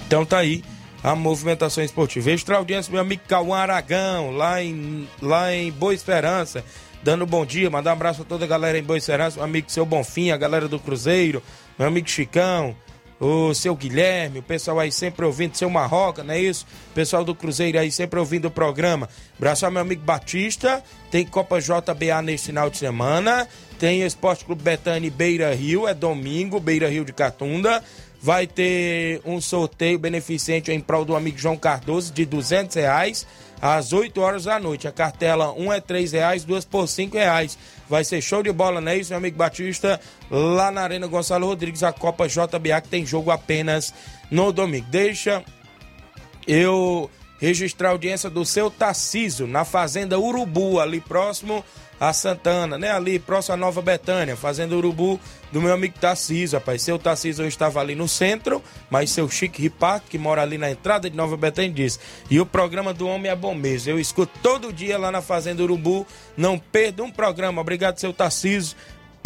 Então tá aí a movimentação esportiva. Extra audiência, meu amigo Cauã Aragão, lá em, lá em Boa Esperança, dando bom dia, mandar um abraço a toda a galera em Boa Esperança, meu amigo Seu Bonfim, a galera do Cruzeiro, meu amigo Chicão, o seu Guilherme, o pessoal aí sempre ouvindo, seu Marroca, não é isso? O pessoal do Cruzeiro aí sempre ouvindo o programa. Abraço ao meu amigo Batista, tem Copa JBA nesse final de semana, tem Esporte Clube Betânia Beira Rio, é domingo, Beira Rio de Catunda. Vai ter um sorteio beneficente em prol do amigo João Cardoso de 200 reais às 8 horas da noite. A cartela, um é 3 reais, duas por 5 reais. Vai ser show de bola, não é isso, meu amigo Batista? Lá na Arena Gonçalo Rodrigues, a Copa JBA, que tem jogo apenas no domingo. Deixa eu registrar a audiência do seu Tarciso, na Fazenda Urubu, ali próximo a Santana, né? Ali próximo a Nova Betânia, Fazenda Urubu do meu amigo Tarciso, rapaz. Seu Tarciso eu estava ali no centro, mas seu Chique Ripato, que mora ali na entrada de Nova Betânia, disse: E o programa do Homem é bom mesmo. Eu escuto todo dia lá na Fazenda Urubu, não perdo um programa. Obrigado, seu Tarciso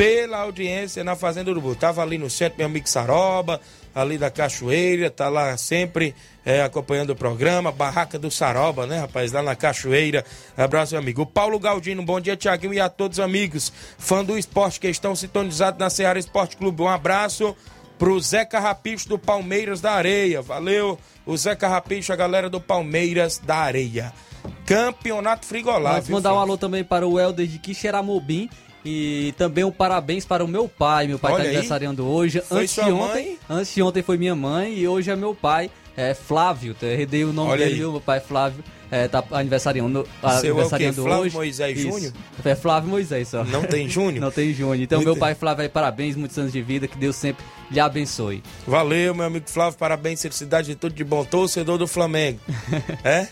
pela audiência na Fazenda Urubu. Tava ali no centro, meu amigo Saroba, ali da Cachoeira, tá lá sempre é, acompanhando o programa. Barraca do Saroba, né, rapaz? Lá na Cachoeira. Abraço, meu amigo. O Paulo Galdino, bom dia, Tiaguinho, e a todos os amigos, fã do esporte que estão sintonizados na Seara Esporte Clube. Um abraço pro Zé Carrapicho do Palmeiras da Areia. Valeu, o Zé Carrapicho, a galera do Palmeiras da Areia. Campeonato Frigolá. Vamos mandar um alô também para o Helder de Quixeramobim e também um parabéns para o meu pai. Meu pai está aniversariando hoje. Foi antes de mãe? ontem, antes de ontem foi minha mãe e hoje é meu pai, é Flávio. Eu herdei o nome Olha dele, aí. Meu pai Flávio é, tá aniversariando, Seu é aniversariando Flávio hoje. Moisés Isso. Júnior? É Flávio Moisés só. Não tem Júnior? Não tem Júnior. Então, Muito meu pai Flávio aí, parabéns, muitos anos de vida, que Deus sempre lhe abençoe. Valeu, meu amigo Flávio, parabéns, felicidade de tudo de bom, torcedor do Flamengo. É?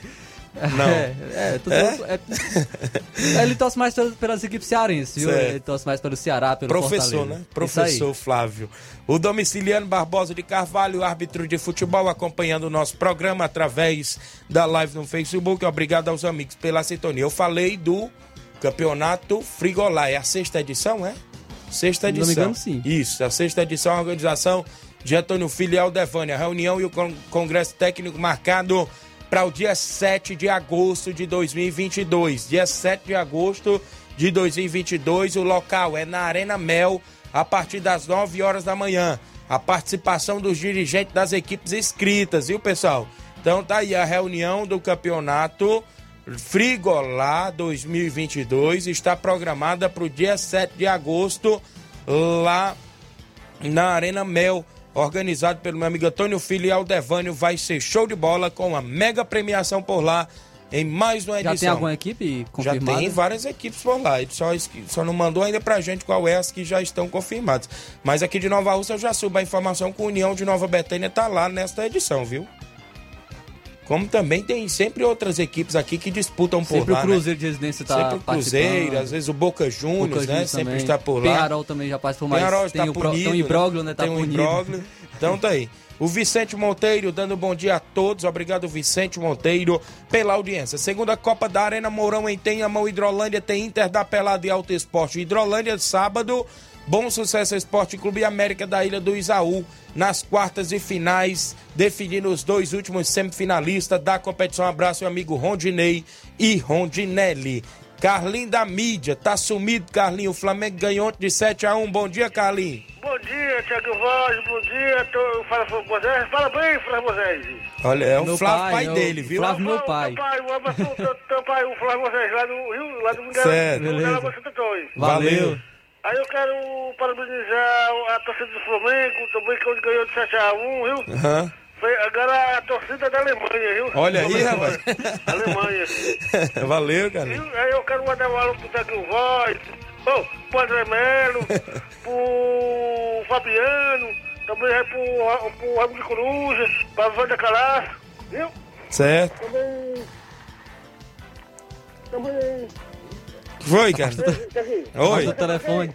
Não. É, é, É? é- ele torce mais pelas, equipes cearenses, viu? Ele torce mais pelo Ceará, pelo Professor, Fortaleza. né? Professor. Flávio. O Domiciliano Barbosa de Carvalho, árbitro de futebol, acompanhando o nosso programa através da live no Facebook. Obrigado aos amigos pela sintonia. Eu falei do Campeonato Frigolá. É a sexta edição, é? Sexta Se não edição. me engano, sim. Isso, a sexta edição é a organização de Antônio Filho e Aldevânia. A reunião e o con- congresso técnico marcado para o dia 7 de agosto de 2022. Dia 7 de agosto de 2022, o local é na Arena Mel, a partir das 9 horas da manhã. A participação dos dirigentes das equipes inscritas, viu, pessoal? Então tá aí a reunião do campeonato Frigolá 2022 está programada para o dia 7 de agosto lá na Arena Mel, organizado pelo meu amigo Antônio Filho e Aldevânio. Vai ser show de bola com uma mega premiação por lá em mais uma edição. Já tem alguma equipe Já confirmada? tem várias equipes por lá. Ele só, só não mandou ainda pra gente qual é as que já estão confirmadas. Mas aqui de Nova Rússia eu já subo a informação que a União de Nova Betânia tá lá nesta edição, viu? Como também tem sempre outras equipes aqui que disputam por Sempre lá. o né? Cruzeiro de Residência tá Sempre o Cruzeiro, às vezes o Boca Juniors, né? Sempre está por lá. Penharol também já participou, mas Penharol tem, está o, pro- punido, tem o imbróglio, né? Tá tem um punido. imbróglio. Então tá aí. O Vicente Monteiro dando bom dia a todos. Obrigado, Vicente Monteiro, pela audiência. Segunda Copa da Arena Mourão em Tenhamão, Hidrolândia, tem Inter da Pelada e Alto Esporte. Hidrolândia, sábado, Bom Sucesso Esporte Clube América da Ilha do Isaú, nas quartas e finais, definindo os dois últimos semifinalistas da competição. Um abraço, meu amigo Rondinei e Rondinelli. Carlinho da mídia, tá sumido, Carlinho. O Flamengo ganhou ontem de 7 a 1 Bom dia, Carlinho. Bom dia, Tiago Voz, bom dia. Tô, fala, Moisés. Fala bem, Flávio Moisés. Olha, é o Meu Flávio pai, pai, é o dele, viu? Flávio meu pai. Teu pai, um teu, teu pai, o Flávio Moisés, lá do Rio, lá do Mundial. Certo. Beleza. Antônio. Valeu. Aí eu quero parabenizar a torcida do Flamengo, também que hoje ganhou de 7 a 1 viu? Aham. Foi agora a torcida da Alemanha, viu? Olha aí, rapaz. Alemanha. Valeu, Carlinho. Viu? Aí eu quero mandar um alô pro Tiago Voz, oh, pro André Melo, pro Fabiano, também aí pro, pro Ramo de Coruja, pra Wanda Calaço, viu? Certo. Também. Também. Foi, cara. Oi. Passa o telefone.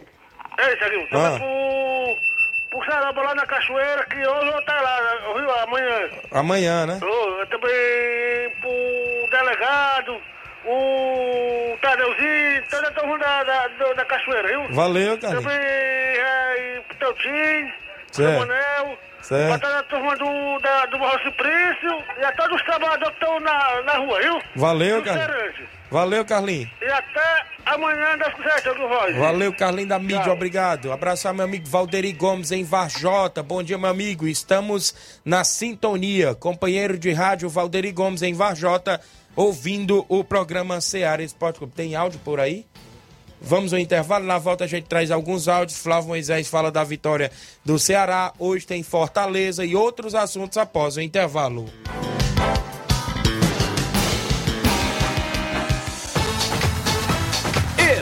Ei, Tiaguinho, também Ah. pro. pro Saraba lá na Cachoeira, que hoje eu vou estar lá, viu? Amanhã. Amanhã, né? Oh, também pro delegado, o Tadeuzinho, toda a turma da, da, da, da Cachoeira, viu? Valeu, Carlinho. Também é, pro teu time, pro. Manel, Certo. pra toda a turma do, da, do Barro Ciprício e a todos os trabalhadores que estão na, na rua, viu? Valeu, feirantes. Valeu, Carlinhos. E até amanhã das quiser, Tiago Voz. Valeu, Carlinhos da mídia, Tchau. obrigado. Abraçar meu amigo Valderi Gomes em Varjota. Bom dia, meu amigo. Estamos na sintonia. Companheiro de rádio Valderi Gomes em Varjota, ouvindo o programa Seara Esporte Clube. Tem áudio por aí? Vamos ao intervalo. Na volta a gente traz alguns áudios. Flávio Moisés fala da vitória do Ceará. Hoje tem Fortaleza e outros assuntos após o intervalo.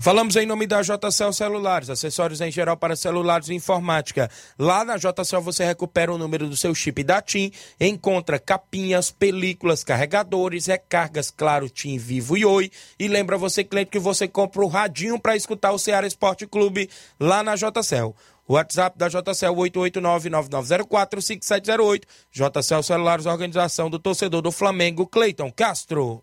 Falamos em nome da JCL Celulares, acessórios em geral para celulares e informática. Lá na JCL você recupera o número do seu chip da TIM, encontra capinhas, películas, carregadores, recargas, claro, TIM, Vivo e Oi. E lembra você, cliente, que você compra o radinho para escutar o Ceará Esporte Clube lá na JCL. WhatsApp da JCL 889-9904-5708. JCL Celulares, organização do torcedor do Flamengo, Cleiton Castro.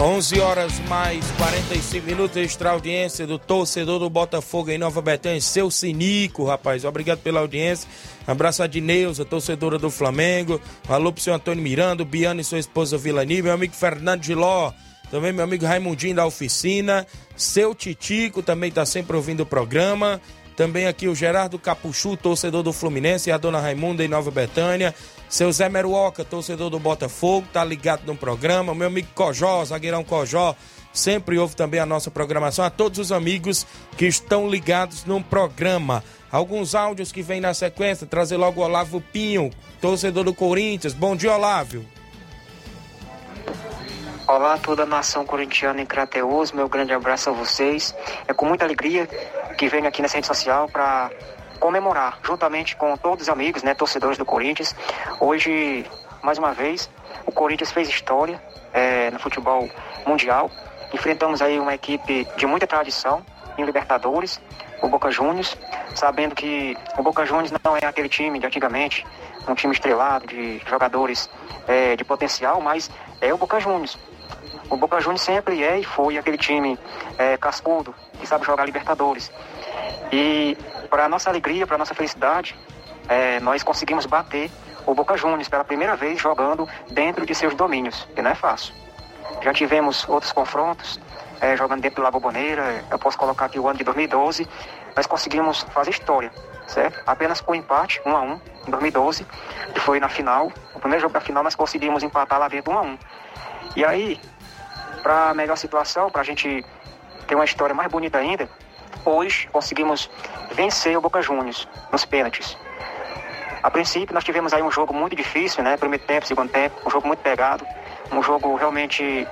Onze horas mais 45 minutos, extra audiência do torcedor do Botafogo em Nova Betânia, seu Sinico, rapaz. Obrigado pela audiência. Abraço a Dineuza, torcedora do Flamengo. Alô pro seu Antônio Miranda, Biana e sua esposa Vilani, meu amigo Fernando Giló. Também meu amigo Raimundinho da oficina. Seu Titico também tá sempre ouvindo o programa. Também aqui o Gerardo Capuchu, torcedor do Fluminense, e a dona Raimunda em Nova Betânia. Seu Zé Meruoca, torcedor do Botafogo, tá ligado no programa. Meu amigo Cojó, zagueirão Cojó, sempre ouve também a nossa programação. A todos os amigos que estão ligados no programa. Alguns áudios que vem na sequência, trazer logo o Olavo Pinho, torcedor do Corinthians. Bom dia, Olávio. Olá a toda a nação corintiana em Crateus, meu grande abraço a vocês. É com muita alegria que venho aqui nessa rede social para comemorar, juntamente com todos os amigos, né, torcedores do Corinthians. Hoje, mais uma vez, o Corinthians fez história é, no futebol mundial. Enfrentamos aí uma equipe de muita tradição em Libertadores, o Boca Juniors, sabendo que o Boca Juniors não é aquele time de antigamente, um time estrelado, de jogadores é, de potencial, mas é o Boca Juniors. O Boca Juniors sempre é e foi aquele time é, cascudo, que sabe jogar Libertadores. E para nossa alegria, para nossa felicidade, é, nós conseguimos bater o Boca Juniors pela primeira vez jogando dentro de seus domínios, que não é fácil. Já tivemos outros confrontos, é, jogando dentro da Boboneira, eu posso colocar aqui o ano de 2012, nós conseguimos fazer história, certo? Apenas por empate, 1 a 1 em 2012, que foi na final, o primeiro jogo da final nós conseguimos empatar lá dentro 1 a 1 E aí, para melhor situação, para a gente ter uma história mais bonita ainda, hoje conseguimos vencer o Boca Juniors nos pênaltis. A princípio, nós tivemos aí um jogo muito difícil, né? Primeiro tempo, segundo tempo, um jogo muito pegado, um jogo realmente,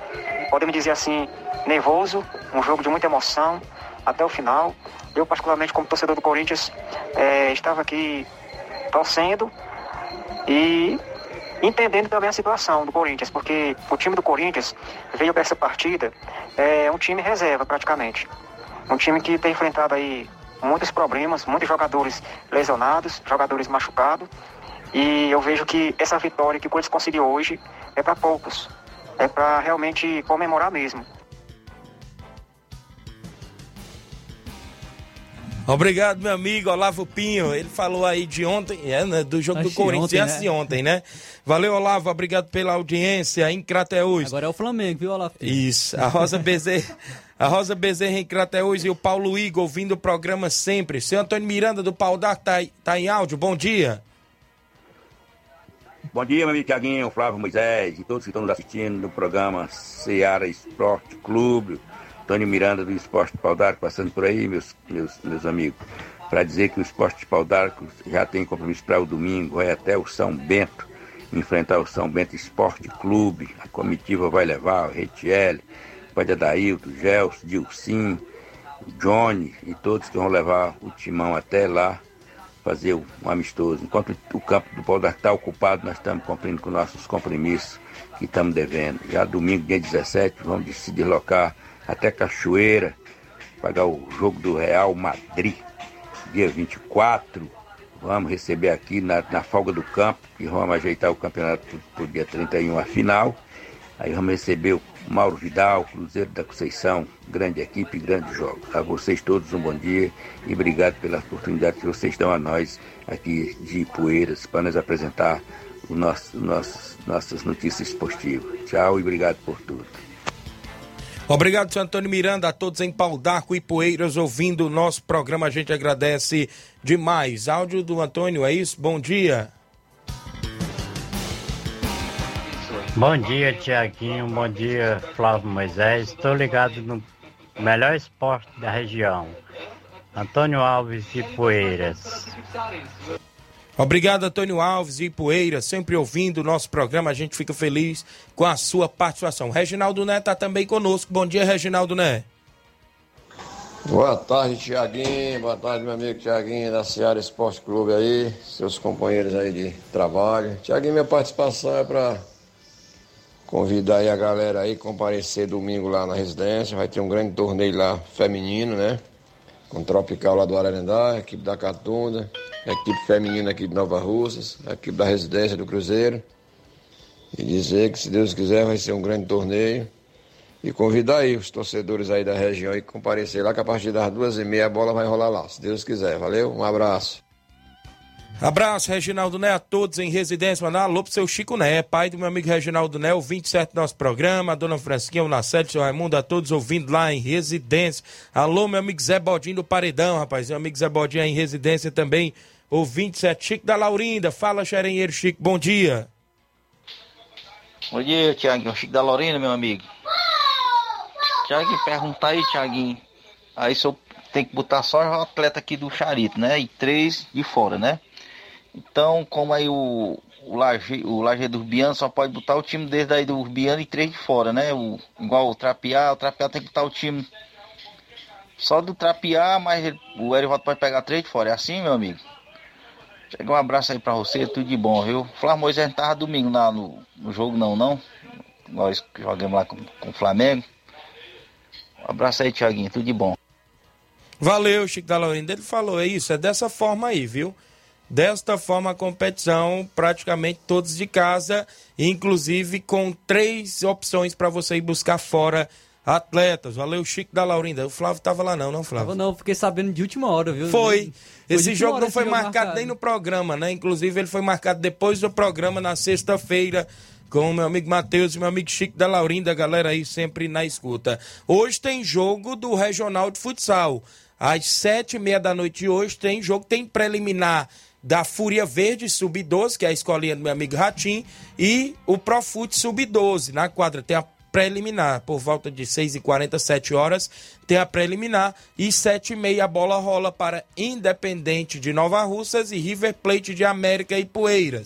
podemos dizer assim, nervoso, um jogo de muita emoção até o final. Eu, particularmente, como torcedor do Corinthians, é, estava aqui torcendo e entendendo também a situação do Corinthians, porque o time do Corinthians veio para essa partida é um time reserva praticamente. Um time que tem enfrentado aí muitos problemas, muitos jogadores lesionados, jogadores machucados. E eu vejo que essa vitória que o Corinthians conseguiu hoje é para poucos. É para realmente comemorar mesmo. Obrigado, meu amigo Olavo Pinho. Ele falou aí de ontem, é, né, do jogo Antes do Corinthians, ontem, né? de ontem, né? Valeu, Olavo. Obrigado pela audiência em Crateús. Agora é o Flamengo, viu, Olavo? Isso. A Rosa Bezerra, a Rosa Bezerra em Crateús e o Paulo Igor ouvindo o programa sempre. Seu Antônio Miranda do Pau d'Arco tá, aí- tá em áudio. Bom dia. Bom dia, meu amigo Tiaguinho, Flávio Moisés e todos que estão nos assistindo no programa Seara Esporte Clube. Tony Miranda do Esporte Pau d'Arco passando por aí, meus, meus, meus amigos, para dizer que o Esporte Pau d'Arco já tem compromisso para o domingo, vai até o São Bento, enfrentar o São Bento Esporte Clube. A comitiva vai levar o Retiel, o Pai de Adailton, o Gelson, Dilcim, Johnny e todos que vão levar o timão até lá fazer um amistoso. Enquanto o campo do Pau está ocupado, nós estamos cumprindo com nossos compromissos que estamos devendo. Já domingo, dia 17, vamos se deslocar até Cachoeira, pagar o jogo do Real Madrid, dia 24. Vamos receber aqui na, na folga do campo, que vamos ajeitar o campeonato para dia 31, a final. Aí vamos receber o Mauro Vidal, Cruzeiro da Conceição, grande equipe, grande jogo. A vocês todos um bom dia e obrigado pela oportunidade que vocês dão a nós aqui de Poeiras para nos apresentar o nosso, nosso, nossas notícias esportivas. Tchau e obrigado por tudo. Obrigado, seu Antônio Miranda, a todos em Pau d'Arco e Poeiras ouvindo o nosso programa. A gente agradece demais. Áudio do Antônio, é isso? Bom dia. Bom dia, Tiaguinho. Bom dia, Flávio Moisés. Estou ligado no melhor esporte da região. Antônio Alves de Poeiras. Obrigado, Antônio Alves e Poeira, sempre ouvindo o nosso programa. A gente fica feliz com a sua participação. Reginaldo Né está também conosco. Bom dia, Reginaldo Né. Boa tarde, Tiaguinho. Boa tarde, meu amigo Tiaguinho da Seara Esporte Clube aí, seus companheiros aí de trabalho. Tiaguinho, minha participação é para convidar aí a galera aí comparecer domingo lá na residência. Vai ter um grande torneio lá feminino, né? Com o Tropical lá do Ararendá, equipe da Catunda, equipe feminina aqui de Nova Russas, equipe da residência do Cruzeiro. E dizer que, se Deus quiser, vai ser um grande torneio. E convidar aí os torcedores aí da região que comparecer lá, que a partir das duas e meia a bola vai rolar lá, se Deus quiser. Valeu? Um abraço. Abraço, Reginaldo Né, a todos em residência. Mandar alô pro seu Chico Né, pai do meu amigo Reginaldo Né, o 27 do nosso programa, a dona Fresquinha, o Nacete, o seu Raimundo, a todos ouvindo lá em residência. Alô, meu amigo Zé Bodinho do Paredão, rapaz. Meu amigo Zé Bodinho aí em residência também, o 27. Chico da Laurinda, fala, xerenheiro Chico, bom dia. Bom dia, Tiaguinho. Chico da Lorena, meu amigo. Tiaguinho, perguntar aí, Tiaguinho. Aí só tem que botar só o atleta aqui do Charito, né? E três de fora, né? Então, como aí o, o Laje, o Laje do Urbiano só pode botar o time desde aí do Urbiano e três de fora, né? O, igual o Trapear, o Trapear tem que botar o time só do Trapear, mas o Erivaldo pode pegar três de fora. É assim, meu amigo? Chega um abraço aí pra você, tudo de bom, viu? Flávio Moisés não tava domingo lá no, no jogo, não, não. Nós jogamos lá com, com o Flamengo. Um abraço aí, Tiaguinho, tudo de bom. Valeu, Chico da Laurinda. Ele falou, é isso, é dessa forma aí, viu? Desta forma, a competição praticamente todos de casa, inclusive com três opções para você ir buscar fora atletas. Valeu, Chico da Laurinda. O Flávio tava lá não, não, Flávio? Tava não, fiquei sabendo de última hora, viu? Foi. Esse de jogo não foi esse jogo marcado, nem no programa, né? Inclusive, ele foi marcado depois do programa, na sexta-feira, com o meu amigo Matheus e meu amigo Chico da Laurinda, galera aí sempre na escuta. Hoje tem jogo do Regional de Futsal. Às sete e meia da noite de hoje tem jogo, tem preliminar da Fúria Verde Sub-12, que é a escolinha do meu amigo Ratim, e o Profut Sub-12. Na quadra tem a preliminar, por volta de 6h40, 7 horas, tem a preliminar e 7h30 a bola rola para Independente de Nova Russas e River Plate de América e Poeiras.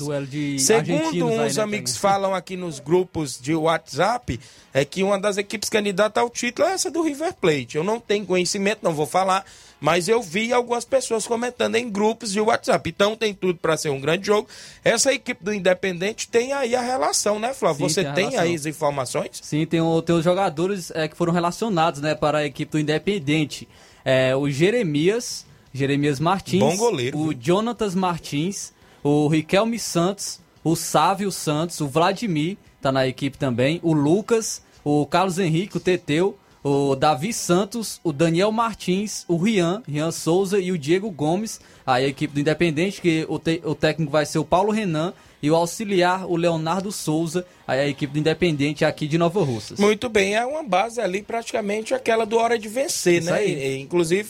Segundo argentinos aí, uns né, amigos falam aqui nos grupos de WhatsApp, é que uma das equipes candidatas ao título é essa do River Plate. Eu não tenho conhecimento, não vou falar, mas eu vi algumas pessoas comentando em grupos de WhatsApp. Então tem tudo para ser um grande jogo. Essa equipe do Independente tem aí a relação, né, Flávio? Sim, Você tem tem, aí as informações? Sim, tem, o- tem os jogadores é, que foram relacionados né, para a equipe do Independente. É, o Jeremias, Jeremias Martins. Bom goleiro, O Jonatas Martins, o Riquelme Santos, o Sávio Santos, o Vladimir, tá na equipe também, o Lucas, o Carlos Henrique, o Teteu, o Davi Santos, o Daniel Martins, o Rian, Rian Souza e o Diego Gomes, aí a equipe do Independente, que o, te- o técnico vai ser o Paulo Renan e o auxiliar, o Leonardo Souza, aí a equipe do Independente aqui de Nova Russas. Muito bem, é uma base ali praticamente aquela do Hora de Vencer, Isso né? E- inclusive,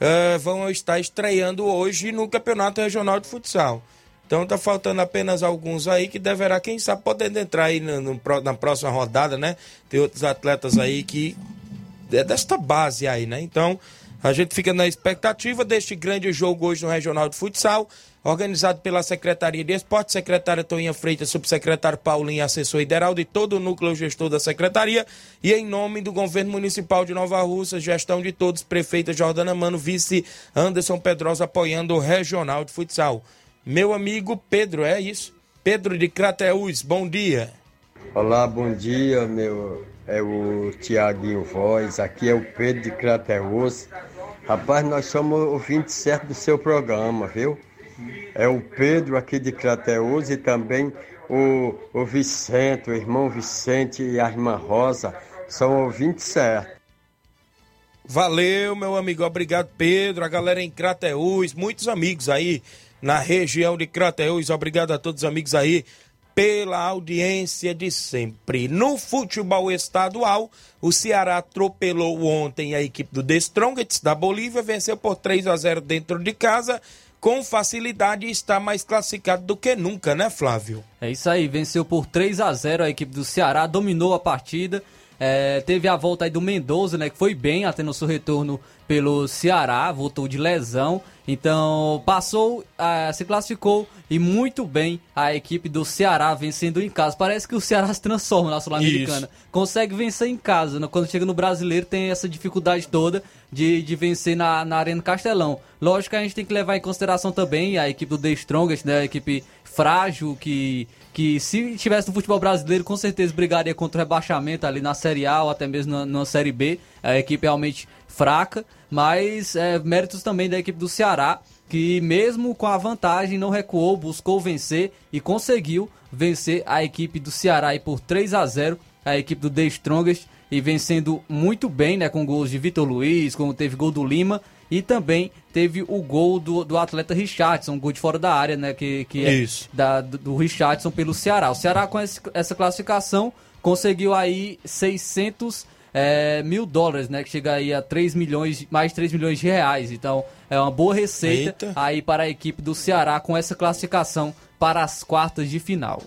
eh, vão estar estreando hoje no Campeonato Regional de Futsal. Então tá faltando apenas alguns aí que deverá, quem sabe, podendo entrar aí no, no na próxima rodada, né? Tem outros atletas aí que é desta base aí, né? Então, a gente fica na expectativa deste grande jogo hoje no Regional de Futsal, organizado pela Secretaria de Esporte, secretária Toinha Freitas, subsecretário Paulinho, assessor Ideraldo e todo o núcleo gestor da secretaria, e em nome do governo municipal de Nova Russa, gestão de todos, prefeita Jordana Mano, vice Anderson Pedrosa apoiando o Regional de Futsal. Meu amigo Pedro, é isso? Pedro de Crateús, bom dia. Olá, bom dia, meu. É o Tiaguinho Voz, aqui é o Pedro de Crateus. Rapaz, nós somos ouvintes certo do seu programa, viu? É o Pedro aqui de Crateus e também o, o Vicente, o irmão Vicente e a irmã Rosa são ouvintes certos. Valeu, meu amigo. Obrigado, Pedro. A galera em Crateús, muitos amigos aí na região de Crateús. Obrigado a todos os amigos aí pela audiência de sempre. No futebol estadual, o Ceará atropelou ontem a equipe do The Strongest da Bolívia, venceu por 3 a 0 dentro de casa. Com facilidade e está mais classificado do que nunca, né, Flávio? É isso aí, venceu por 3 a 0 a equipe do Ceará, dominou a partida. É, teve a volta aí do Mendoza, né? Que foi bem até no seu retorno pelo Ceará, voltou de lesão. Então passou, ah, se classificou e muito bem a equipe do Ceará vencendo em casa. Parece que o Ceará se transforma na Sul-Americana. Consegue vencer em casa. né? Quando chega no brasileiro tem essa dificuldade toda de, de vencer na, na Arena Castelão. Lógico que a gente tem que levar em consideração também a equipe do The Strongest, né? A equipe frágil que que se estivesse no futebol brasileiro, com certeza brigaria contra o rebaixamento ali na Série A ou até mesmo na, na Série B. A equipe é realmente fraca, mas é, méritos também da equipe do Ceará, que mesmo com a vantagem não recuou, buscou vencer e conseguiu vencer a equipe do Ceará aí por 3 a 0 a equipe do The Strongest e vencendo muito bem, né, com gols de Vitor Luiz, como teve gol do Lima e também teve o gol do, do atleta Richardson, um gol de fora da área, né, que, que é Isso. da, do Richardson pelo Ceará. O Ceará com esse- essa classificação conseguiu aí 600 é, mil dólares, né, que chega aí a 3 milhões, mais 3 milhões de reais. Então é uma boa receita Eita. aí para a equipe do Ceará com essa classificação para as quartas de final.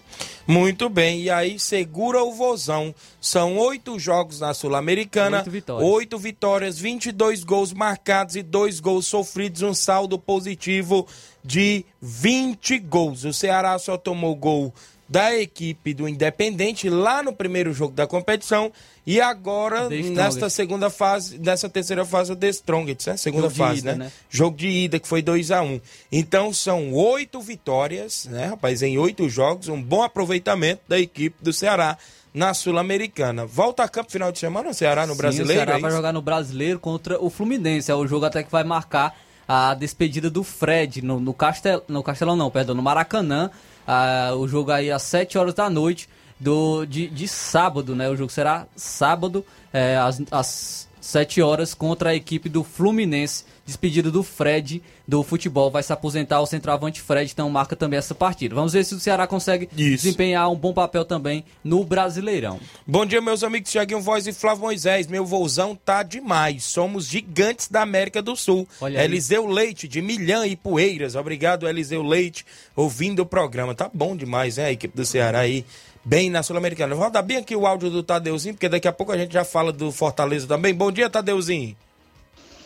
Muito bem, e aí segura o vozão. São oito jogos na Sul-Americana, Oito vitórias. oito vitórias, 22 gols marcados e dois gols sofridos, um saldo positivo de 20 gols. O Ceará só tomou gol da equipe do Independente lá no primeiro jogo da competição e agora nesta segunda fase, nessa terceira fase o The Strongest, né? Segunda Jogo fase, ida, né? né? Jogo de ida que foi 2 a 1 Então são oito vitórias, né, rapaz? Em oito jogos, um bom aproveitamento da equipe do Ceará na Sul-Americana. Volta a campo final de semana o Ceará no Sim, Brasileiro. o Ceará é vai jogar no Brasileiro contra o Fluminense. É o jogo até que vai marcar a despedida do Fred no, no, Castel, no Castelão, não, perdão, no Maracanã. Ah, o jogo aí às 7 horas da noite do, de, de sábado, né? O jogo será sábado, é, às, às 7 horas, contra a equipe do Fluminense. Despedida do Fred do futebol. Vai se aposentar o centroavante Fred, então marca também essa partida. Vamos ver se o Ceará consegue Isso. desempenhar um bom papel também no Brasileirão. Bom dia, meus amigos Tiaguinho Voz e Flávio Moisés. Meu vozão tá demais. Somos gigantes da América do Sul. Olha aí. Eliseu Leite, de Milhã e Poeiras. Obrigado, Eliseu Leite, ouvindo o programa. Tá bom demais, né? A equipe do Ceará aí, bem na Sul-Americana. Vou dar bem aqui o áudio do Tadeuzinho, porque daqui a pouco a gente já fala do Fortaleza também. Bom dia, Tadeuzinho.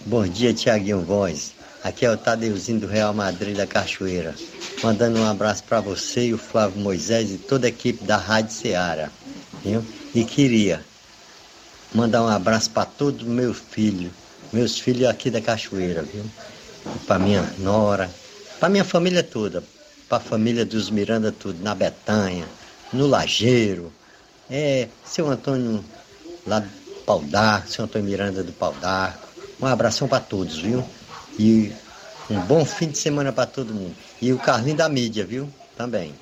Bom dia, Tiaguinho Voz. Aqui é o Tadeuzinho do Real Madrid da Cachoeira. Mandando um abraço para você e o Flávio Moisés e toda a equipe da Rádio Ceará. Viu? E queria mandar um abraço para todos os meus filhos, meus filhos aqui da Cachoeira, viu? Para minha nora, para minha família toda, para a família dos Miranda tudo, na Betanha, no Lageiro, é, seu Antônio lá do Pau d'Arco, seu Antônio Miranda do Pau d'Arco. Um abração para todos, viu? E um bom fim de semana para todo mundo. E o Carlinho da mídia, viu? Também.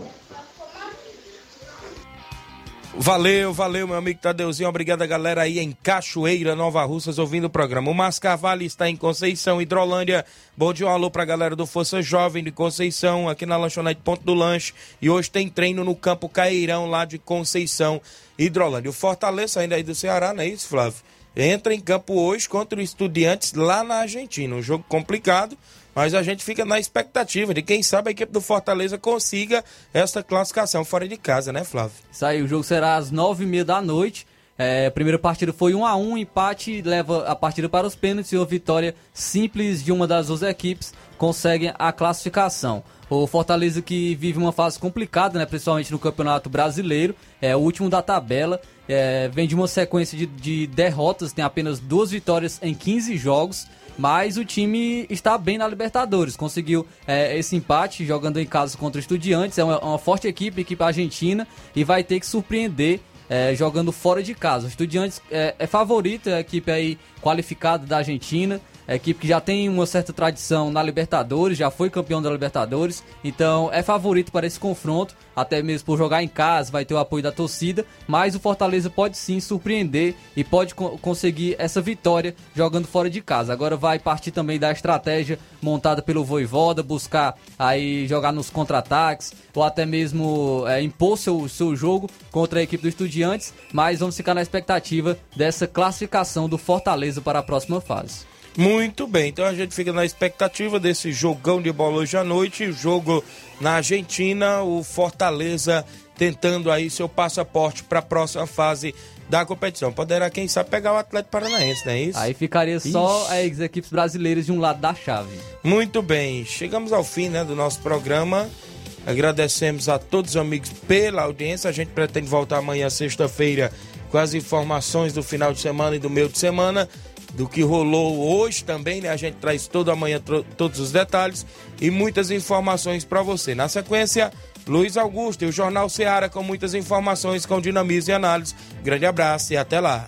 Valeu, valeu, meu amigo Tadeuzinho. Obrigado galera aí em Cachoeira, Nova Russas, ouvindo o programa. O Mascarvalho está em Conceição, Hidrolândia. Bom dia, um alô pra galera do Força Jovem de Conceição, aqui na lanchonete Ponto do Lanche. E hoje tem treino no Campo Cairão, lá de Conceição, Hidrolândia. O Fortaleza ainda aí do Ceará, não é isso, Flávio? Entra em campo hoje contra o Estudiantes lá na Argentina. Um jogo complicado, mas a gente fica na expectativa de quem sabe a equipe do Fortaleza consiga essa classificação fora de casa, né, Flávio? Isso aí, o jogo será às nove e meia da noite. É, a primeira partida foi 1 a 1 empate leva a partida para os pênaltis e a vitória simples de uma das duas equipes conseguem a classificação. O Fortaleza que vive uma fase complicada, né, principalmente no Campeonato Brasileiro, é o último da tabela, é, vem de uma sequência de, de derrotas, tem apenas duas vitórias em 15 jogos, mas o time está bem na Libertadores. Conseguiu é, esse empate jogando em casa contra o Estudiantes. É uma, uma forte equipe, equipe argentina, e vai ter que surpreender é, jogando fora de casa. O Estudiantes é, é favorito, é a equipe aí qualificada da Argentina. É a equipe que já tem uma certa tradição na Libertadores, já foi campeão da Libertadores, então é favorito para esse confronto, até mesmo por jogar em casa, vai ter o apoio da torcida, mas o Fortaleza pode sim surpreender e pode co conseguir essa vitória jogando fora de casa. Agora vai partir também da estratégia montada pelo Voivoda, buscar aí jogar nos contra-ataques, ou até mesmo é, impor seu, seu jogo contra a equipe do Estudiantes, mas vamos ficar na expectativa dessa classificação do Fortaleza para a próxima fase. Muito bem, então a gente fica na expectativa desse jogão de bola hoje à noite, jogo na Argentina, o Fortaleza tentando aí seu passaporte para a próxima fase da competição. Poderá, quem sabe, pegar o Atlético Paranaense, não é isso? Aí ficaria só as equipes brasileiras de um lado da chave. Muito bem, chegamos ao fim né, do nosso programa. Agradecemos a todos os amigos pela audiência. A gente pretende voltar amanhã, sexta-feira, com as informações do final de semana e do meio de semana do que rolou hoje também, né? A gente traz toda amanhã todos os detalhes e muitas informações para você. Na sequência, Luiz Augusto e o Jornal Ceará com muitas informações com dinamismo e análise. Grande abraço e até lá.